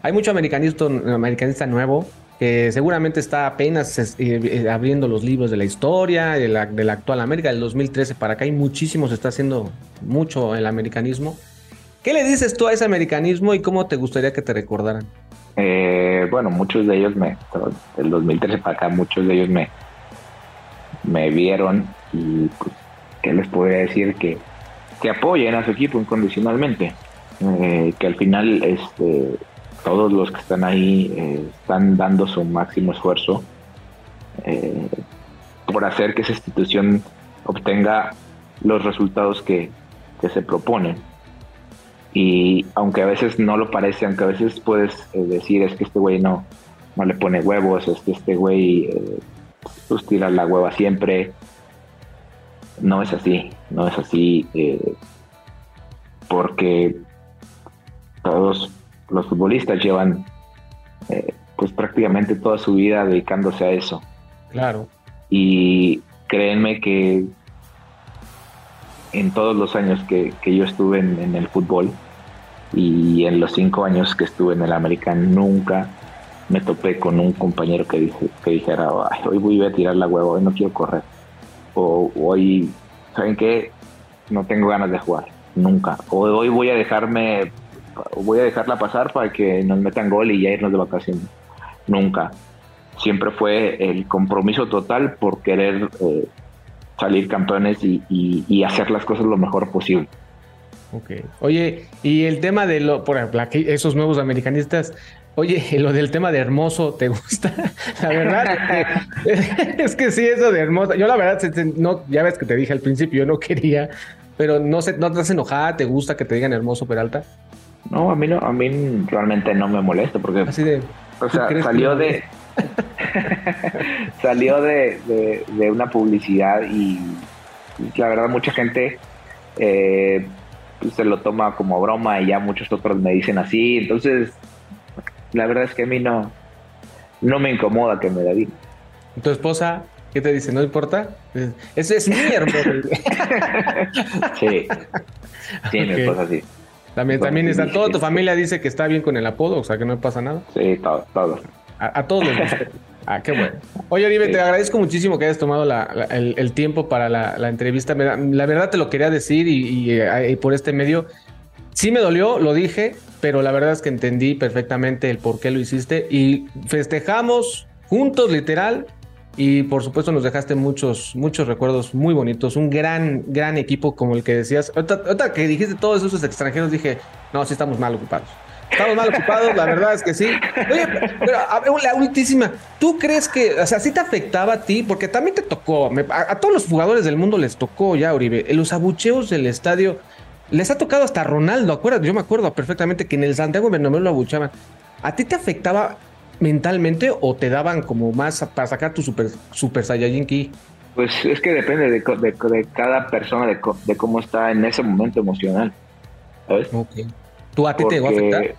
hay mucho americanista, americanista nuevo que seguramente está apenas eh, eh, abriendo los libros de la historia, de la, actual América, del 2013 para acá, y muchísimo se está haciendo mucho el americanismo. ¿Qué le dices tú a ese americanismo y cómo te gustaría que te recordaran? Eh, bueno, muchos de ellos me, del 2013 para acá, muchos de ellos me, me vieron y pues, ¿qué les podría decir? Que, que apoyen a su equipo incondicionalmente, que al final este, todos los que están ahí eh, están dando su máximo esfuerzo eh, por hacer que esa institución obtenga los resultados que, se proponen. Y aunque a veces no lo parece, aunque a veces puedes eh, decir es que este güey no, no le pone huevos, es que este güey pues tira la hueva siempre, no es así, no es así, porque todos los futbolistas llevan eh, pues prácticamente toda su vida dedicándose a eso. Claro. Y créenme que en todos los años que, yo estuve en, el fútbol y en los cinco años que estuve en el American, nunca me topé con un compañero que, que dijera, hoy voy a tirar la hueva, hoy no quiero correr. O hoy, ¿saben qué? No tengo ganas de jugar. Nunca. O hoy voy a dejarme voy a dejarla pasar para que nos metan gol y ya irnos de vacaciones. Nunca. Siempre fue el compromiso total por querer eh, salir campeones y, hacer las cosas lo mejor posible. Ok. Oye, y el tema de lo, por ejemplo, esos nuevos americanistas, oye, lo del tema de hermoso, ¿te gusta? La verdad es que sí, eso de hermoso. Yo la verdad, no, ya ves que te dije al principio, yo no quería, pero no sé, ¿no te has enojada? ¿Te gusta que te digan hermoso Peralta? No, a mí no, a mí realmente no me molesta porque Así de, o sea, salió de salió de, de, una publicidad y, la verdad mucha gente eh, pues, se lo toma como broma y ya muchos otros me dicen así, entonces la verdad es que a mí no no me incomoda que me la digan. ¿Tu esposa qué te dice? ¿No importa? Ese es mi hermano. sí, sí, mi esposa sí. También, también está, toda tu familia dice que está bien con el apodo, o sea que no pasa nada. Sí, todos. A, todos les gusta. Ah, qué bueno. Oye, Oribe, te agradezco muchísimo que hayas tomado el, tiempo para la, entrevista. La verdad te lo quería decir eh, y, por este medio sí me dolió, lo dije, pero la verdad es que entendí perfectamente el por qué lo hiciste y festejamos juntos, literal, y por supuesto nos dejaste muchos, muchos recuerdos muy bonitos. Un gran, gran equipo como el que decías. Ahorita, que dijiste todos esos extranjeros, dije, no, sí estamos mal ocupados. Estamos mal ocupados, la verdad es que sí. Oye, pero a la última, ¿tú crees que, o sea, sí te afectaba a ti? Porque también te tocó, a, todos los jugadores del mundo les tocó ya, Uribe, los abucheos del estadio, les ha tocado hasta Ronaldo, acuérdate, yo me acuerdo perfectamente que en el Santiago Bernabéu lo abuchaban. ¿A ti te afectaba mentalmente o te daban como más para sacar tu super, super Saiyajin Ki? Pues es que depende de, de, cada persona, de, de, cómo está en ese momento emocional. ¿Sabes? ¿Tú a ti te va a afectar?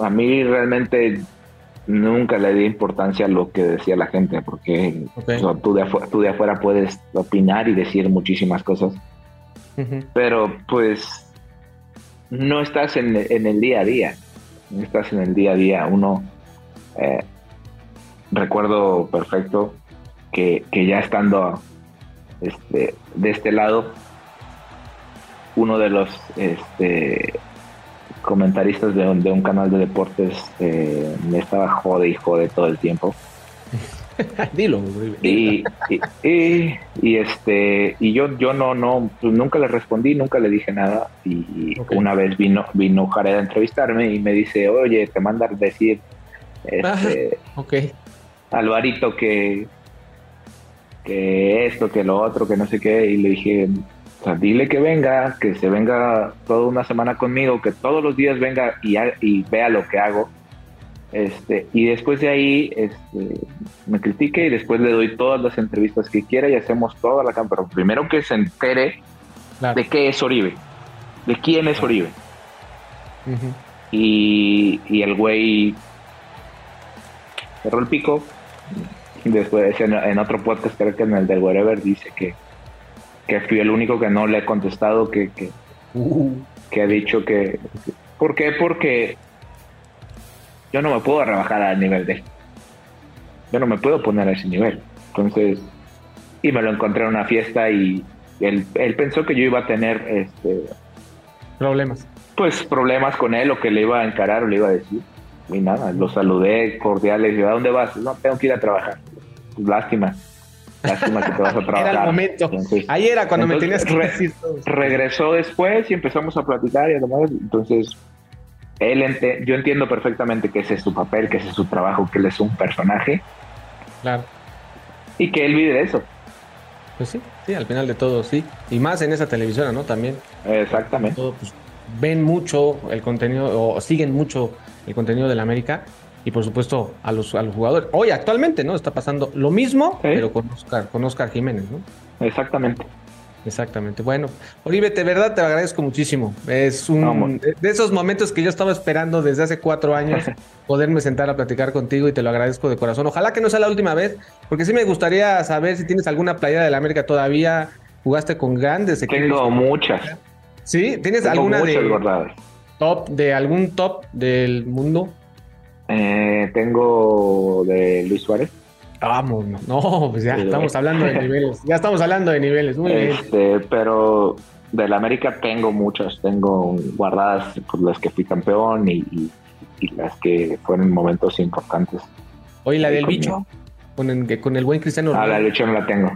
A mí realmente nunca le di importancia a lo que decía la gente, porque tú, de afuera, tú de afuera puedes opinar y decir muchísimas cosas. Pero pues no estás en, en el día a día. No estás en el día a día. Uno eh, recuerdo perfecto que, ya estando este, de este lado, uno de los este, comentaristas de un, de un, canal de deportes eh, me estaba jode y jode todo el tiempo. Dilo. Y, y, este y yo yo no no pues nunca le respondí, nunca le dije nada y una vez vino vino Jared a entrevistarme y me dice, "Oye, te manda a decir este, ok. Alvarito que, que esto, que lo otro, que no sé qué, y le dije, dile que venga, que se venga toda una semana conmigo, que todos los días venga y, y vea lo que hago. Este, y después de ahí este, me critique y después le doy todas las entrevistas que quiera y hacemos toda la cámara. Primero que se entere de qué es Oribe, de quién es Oribe. y, y, el güey cerró el pico. Después en, otro podcast, creo que en el del Wherever, dice que, que fui el único que no le he contestado, que, que, uh. que ha dicho que... ¿Por qué? Porque yo no me puedo rebajar al nivel de yo no me puedo poner a ese nivel. Entonces, y me lo encontré en una fiesta y él, él pensó que yo iba a tener este problemas. Pues problemas con él o que le iba a encarar o le iba a decir. Y nada, lo saludé cordiales. ¿a dónde vas? No, tengo que ir a trabajar. Pues, lástima. Lástima que te vas a trabajar. Era el momento. Ahí era cuando me tenías que decir Regresó después y empezamos a platicar y a Entonces, él yo entiendo perfectamente que ese es su papel, que ese es su trabajo, que él es un personaje. Claro. Y que él vive eso. Pues sí, sí, al final de todo, sí. Y más en esa televisión, ¿no? También. Exactamente. Pues, ven mucho el contenido o siguen mucho el contenido de la América y por supuesto a los, a los jugadores. Hoy actualmente, ¿no? Está pasando lo mismo, pero con Oscar, con Oscar Jiménez, ¿no? Exactamente. Exactamente. Bueno, Oribe, de verdad te agradezco muchísimo. Es un de esos momentos que yo estaba esperando desde hace cuatro años poderme sentar a platicar contigo y te lo agradezco de corazón. Ojalá que no sea la última vez, porque sí me gustaría saber si tienes alguna playera de la América todavía. Jugaste con grandes Tengo muchas. ¿Sí? ¿Tienes alguna de top de algún top del mundo? Eh, tengo de Luis Suárez. Vamos, no, pues ya estamos hablando de niveles, ya estamos hablando de niveles, muy este, Pero del América tengo muchas, tengo guardadas por las que fui campeón y, las que fueron momentos importantes. Oye, la del bicho, con el, con el buen Cristiano Ah, la del bicho no la tengo.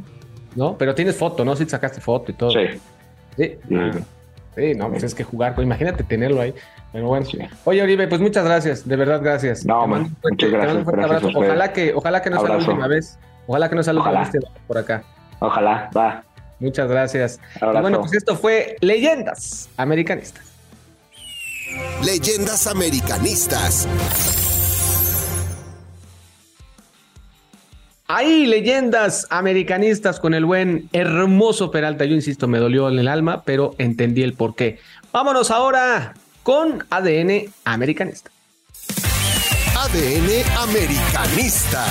No, pero tienes foto, ¿no? Si sacaste foto y todo. Sí. Sí. Sí, no, pues es que jugar, imagínate tenerlo ahí. Pero bueno, oye Oribe, pues muchas gracias, de verdad gracias. No, man, muchas gracias. Ojalá que, ojalá que no sea la última vez. Ojalá que no sea la última vez por acá. Ojalá, va. Muchas gracias. Y bueno, pues esto fue Leyendas Americanistas. Leyendas Americanistas. Hay leyendas americanistas con el buen hermoso Peralta. Yo insisto, me dolió en el alma, pero entendí el porqué. Vámonos ahora con ADN americanista. ADN americanista.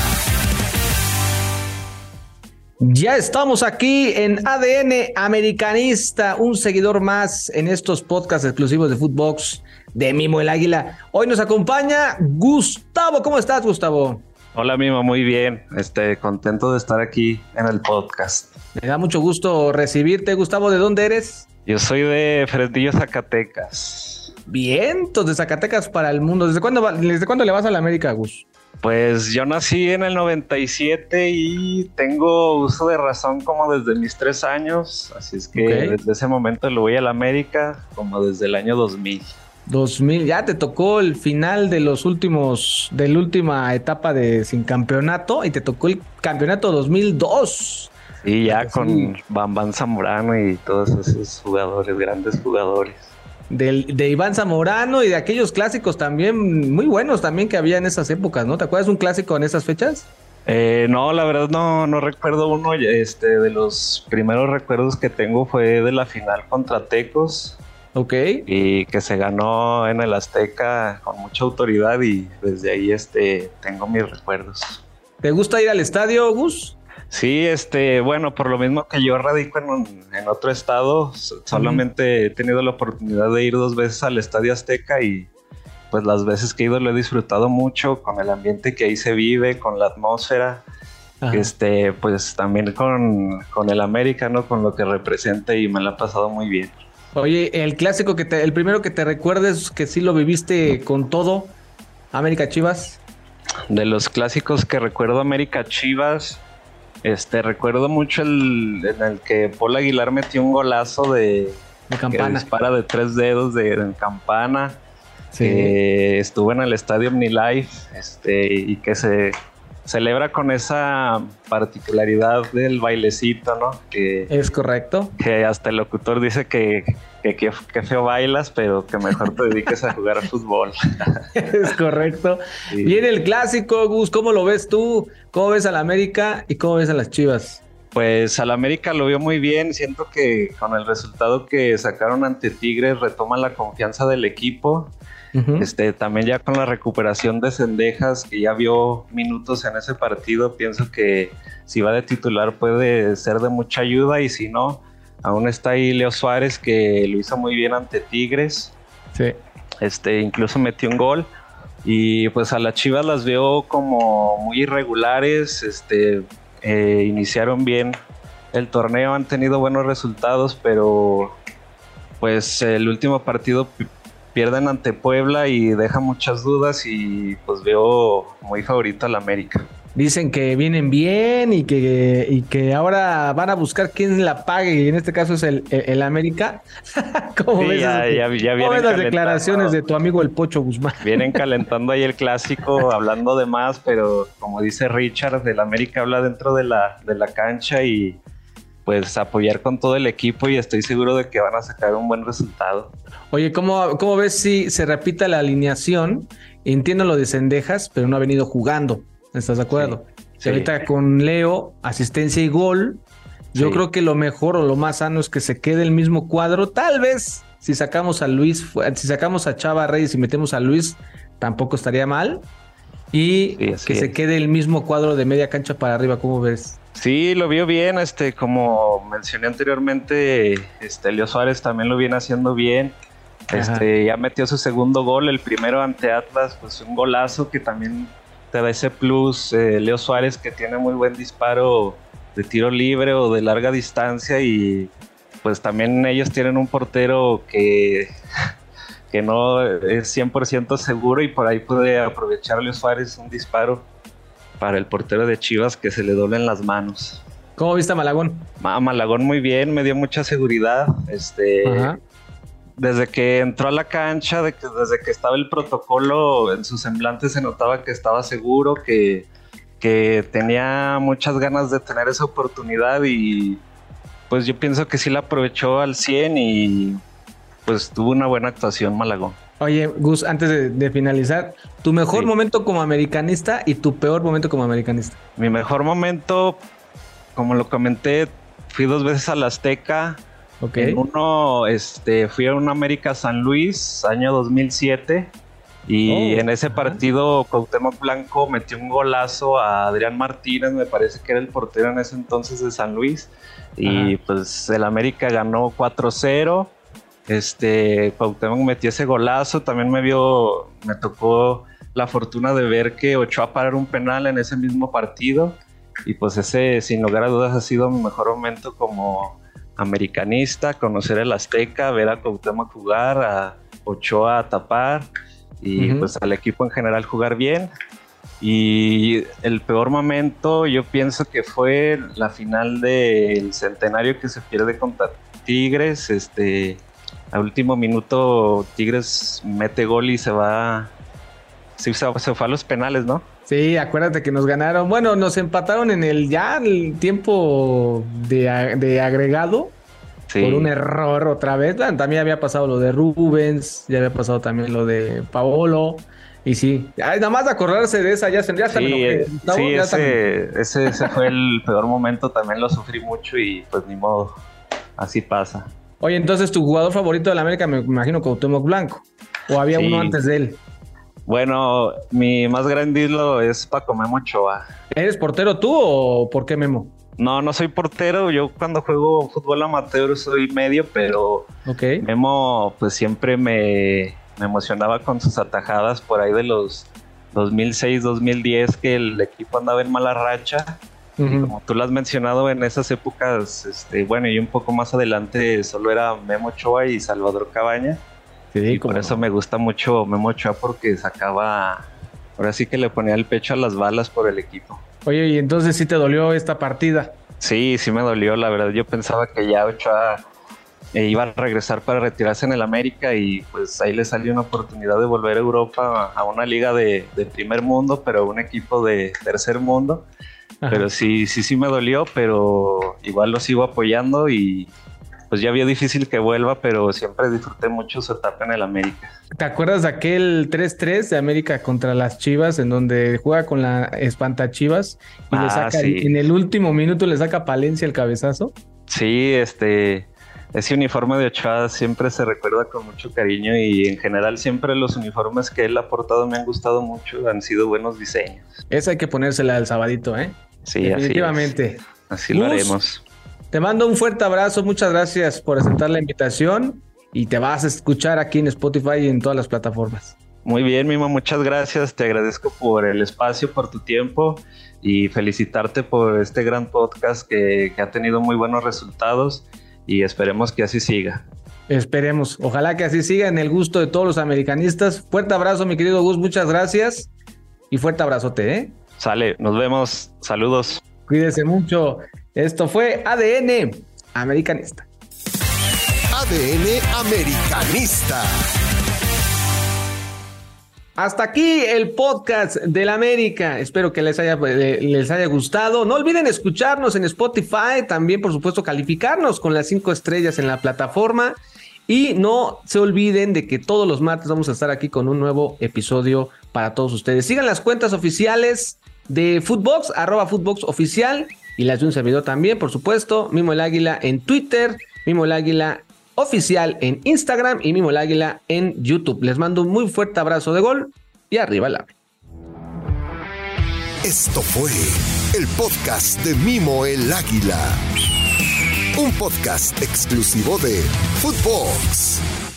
Ya estamos aquí en ADN Americanista, un seguidor más en estos podcasts exclusivos de Footbox de Mimo el Águila. Hoy nos acompaña Gustavo. ¿Cómo estás, Gustavo? Hola, Mimo, muy bien. Este, contento de estar aquí en el podcast. Me da mucho gusto recibirte, Gustavo. ¿De dónde eres? Yo soy de Fresnillo, Zacatecas. Vientos de Zacatecas para el mundo. ¿Desde cuándo, ¿Desde cuándo le vas a la América, Gus? Pues yo nací en el 97 y tengo uso de razón como desde mis tres años. Así es que desde ese momento lo voy a la América como desde el año 2000. 2000, ya te tocó el final de los últimos, de la última etapa de sin campeonato y te tocó el campeonato 2002. Y ya con Bambán Zamorano y todos esos jugadores, grandes jugadores. de Iván Zamorano y de aquellos clásicos también muy buenos también que había en esas épocas, ¿no? ¿Te acuerdas un clásico en esas fechas? Eh, no, la verdad no, no recuerdo uno. Este, de los primeros recuerdos que tengo fue de la final contra Tecos Ok. Y que se ganó en el Azteca con mucha autoridad y desde ahí este, tengo mis recuerdos. ¿Te gusta ir al estadio, Gus? Sí, este, bueno, por lo mismo que yo radico en, en otro estado, solamente he tenido la oportunidad de ir dos veces al Estadio Azteca y pues las veces que he ido lo he disfrutado mucho con el ambiente que ahí se vive, con la atmósfera, este, pues también con, con el América, ¿no? Con lo que representa y me la ha pasado muy bien. Oye, el clásico que te, el primero que te recuerdes que sí lo viviste con todo, América Chivas. De los clásicos que recuerdo América Chivas, este recuerdo mucho el en el que Paul Aguilar metió un golazo de, de campana. Que dispara de tres dedos de, campana. Sí. estuvo en el estadio OmniLife, este, y que se celebra con esa particularidad del bailecito, ¿no? Que, es correcto. Que hasta el locutor dice que, que, feo bailas, pero que mejor te dediques a jugar fútbol. es correcto. Viene el clásico, Gus, ¿cómo lo ves tú? ¿Cómo ves a la América y cómo ves a las Chivas? Pues al América lo vio muy bien, siento que con el resultado que sacaron ante Tigres retoman la confianza del equipo este, también ya con la recuperación de Cendejas, que ya vio minutos en ese partido, pienso que si va de titular puede ser de mucha ayuda y si no, aún está ahí Leo Suárez que lo hizo muy bien ante Tigres. Sí. Este, incluso metió un gol. Y pues a las Chivas las veo como muy irregulares, este, eh, iniciaron bien el torneo, han tenido buenos resultados, pero pues el último partido pierden ante Puebla y deja muchas dudas y pues veo muy favorito al América. Dicen que vienen bien y que, y que ahora van a buscar quién la pague, y en este caso es el, el, América. ¿Cómo ves, ya, ya, las declaraciones de tu amigo el Pocho Guzmán? Vienen calentando ahí el clásico, hablando de más, pero como dice Richard, el América habla dentro de la, de la cancha y pues apoyar con todo el equipo y estoy seguro de que van a sacar un buen resultado. Oye, ¿cómo, cómo ves si se repita la alineación? Entiendo lo de Cendejas, pero no ha venido jugando. ¿Estás de acuerdo? Sí, ahorita con Leo, asistencia y gol. Yo creo que lo mejor o lo más sano es que se quede el mismo cuadro. Tal vez si sacamos a Luis, si sacamos a Chava Reyes y metemos a Luis, tampoco estaría mal. Y que se quede el mismo cuadro de media cancha para arriba, ¿cómo ves? Sí, lo vio bien, este, como mencioné anteriormente, este, Leo Suárez también lo viene haciendo bien. Este, ya metió su segundo gol, el primero ante Atlas, pues un golazo que también te da ese plus. Eh, Leo Suárez que tiene muy buen disparo de tiro libre o de larga distancia y pues también ellos tienen un portero que, que no es 100% seguro y por ahí puede aprovechar Leo Suárez un disparo para el portero de Chivas que se le doblen las manos. ¿Cómo viste a Malagón? A Malagón muy bien, me dio mucha seguridad. Este, desde que entró a la cancha, de que, desde que estaba el protocolo, en su semblante se notaba que estaba seguro, que, que tenía muchas ganas de tener esa oportunidad y pues yo pienso que sí la aprovechó al 100 y pues tuvo una buena actuación Malagón. Oye, Gus, antes de, finalizar, tu mejor momento como americanista y tu peor momento como americanista. Mi mejor momento, como lo comenté, fui dos veces a la Azteca, en uno este, fui a un América San Luis, año 2007. Y oh, en ese partido Cuauhtémoc Blanco metió un golazo a Adrián Martínez, me parece que era el portero en ese entonces de San Luis. Y pues el América ganó 4-0. Este, Cuauhtémoc metió ese golazo, también me vio, me tocó la fortuna de ver que Ochoa parar un penal en ese mismo partido. Y pues ese, sin lugar a dudas, ha sido mi mejor momento como, americanista, conocer el Azteca, ver a Cuauhtémoc jugar, a Ochoa a tapar y pues al equipo en general jugar bien. Y el peor momento yo pienso que fue la final del centenario que se pierde contra Tigres. Este, a último minuto Tigres mete gol y se va, se, se fue a los penales, ¿no? Sí, acuérdate que nos ganaron. Bueno, nos empataron en el ya el tiempo de, agregado. Por un error otra vez. también había pasado lo de Rubens, ya había pasado también lo de Paolo. Y sí, nada más de acordarse de esa, ya, se, ya sí, eh, sí ese, ese, fue el peor momento, también lo sufrí mucho y pues ni modo, así pasa. Oye, entonces tu jugador favorito de la América me imagino Cuauhtémoc Blanco, o había uno antes de él. Bueno, mi más grande es Paco Memo Ochoa. ¿Eres portero tú o por qué Memo? No, no soy portero. Yo cuando juego fútbol amateur soy medio, pero Memo pues siempre me, emocionaba con sus atajadas por ahí de los 2006, 2010 que el equipo andaba en mala racha. Como tú lo has mencionado en esas épocas, este, bueno, y un poco más adelante solo era Memo Ochoa y Salvador Cabaña. Sí, y por eso me gusta mucho Memo Ochoa porque sacaba, ahora sí que le ponía el pecho a las balas por el equipo. Oye, y entonces sí te dolió esta partida. Sí, sí me dolió, la verdad. Yo pensaba que ya Ochoa eh, iba a regresar para retirarse en el América y pues ahí le salió una oportunidad de volver a Europa a una liga de, primer mundo, pero un equipo de tercer mundo. Pero sí, sí, sí me dolió, pero igual lo sigo apoyando y pues ya vio difícil que vuelva, pero siempre disfruté mucho su etapa en el América. ¿Te acuerdas de aquel 3-3 de América contra las Chivas, en donde juega con la espanta Chivas y le ah, saca, en el último minuto le saca Palencia el cabezazo? Sí, este, ese uniforme de Ochoa siempre se recuerda con mucho cariño y en general siempre los uniformes que él ha portado me han gustado mucho, han sido buenos diseños. Esa hay que ponérsela al sabadito, ¿eh? Sí, definitivamente. Así, así lo haremos. Te mando un fuerte abrazo, muchas gracias por aceptar la invitación y te vas a escuchar aquí en Spotify y en todas las plataformas. Muy bien, Mimo, muchas gracias. Te agradezco por el espacio, por tu tiempo y felicitarte por este gran podcast que, que ha tenido muy buenos resultados y esperemos que así siga. Esperemos, ojalá que así siga en el gusto de todos los americanistas. Fuerte abrazo, mi querido Gus, muchas gracias y fuerte abrazote, ¿eh? Sale, nos vemos, saludos. Cuídese mucho. Esto fue ADN Americanista. ADN Americanista. Hasta aquí el podcast del América. Espero que les haya, eh, les haya gustado. No olviden escucharnos en Spotify, también por supuesto calificarnos con las cinco estrellas en la plataforma. Y no se olviden de que todos los martes vamos a estar aquí con un nuevo episodio para todos ustedes. Sigan las cuentas oficiales de Footbox, arroba Footbox oficial y las de un servidor también, por supuesto. Mimo el Águila en Twitter, Mimo el Águila oficial en Instagram y Mimo el Águila en YouTube. Les mando un muy fuerte abrazo de gol y arriba la. Esto fue el podcast de Mimo el Águila. Un podcast exclusivo de Footbox.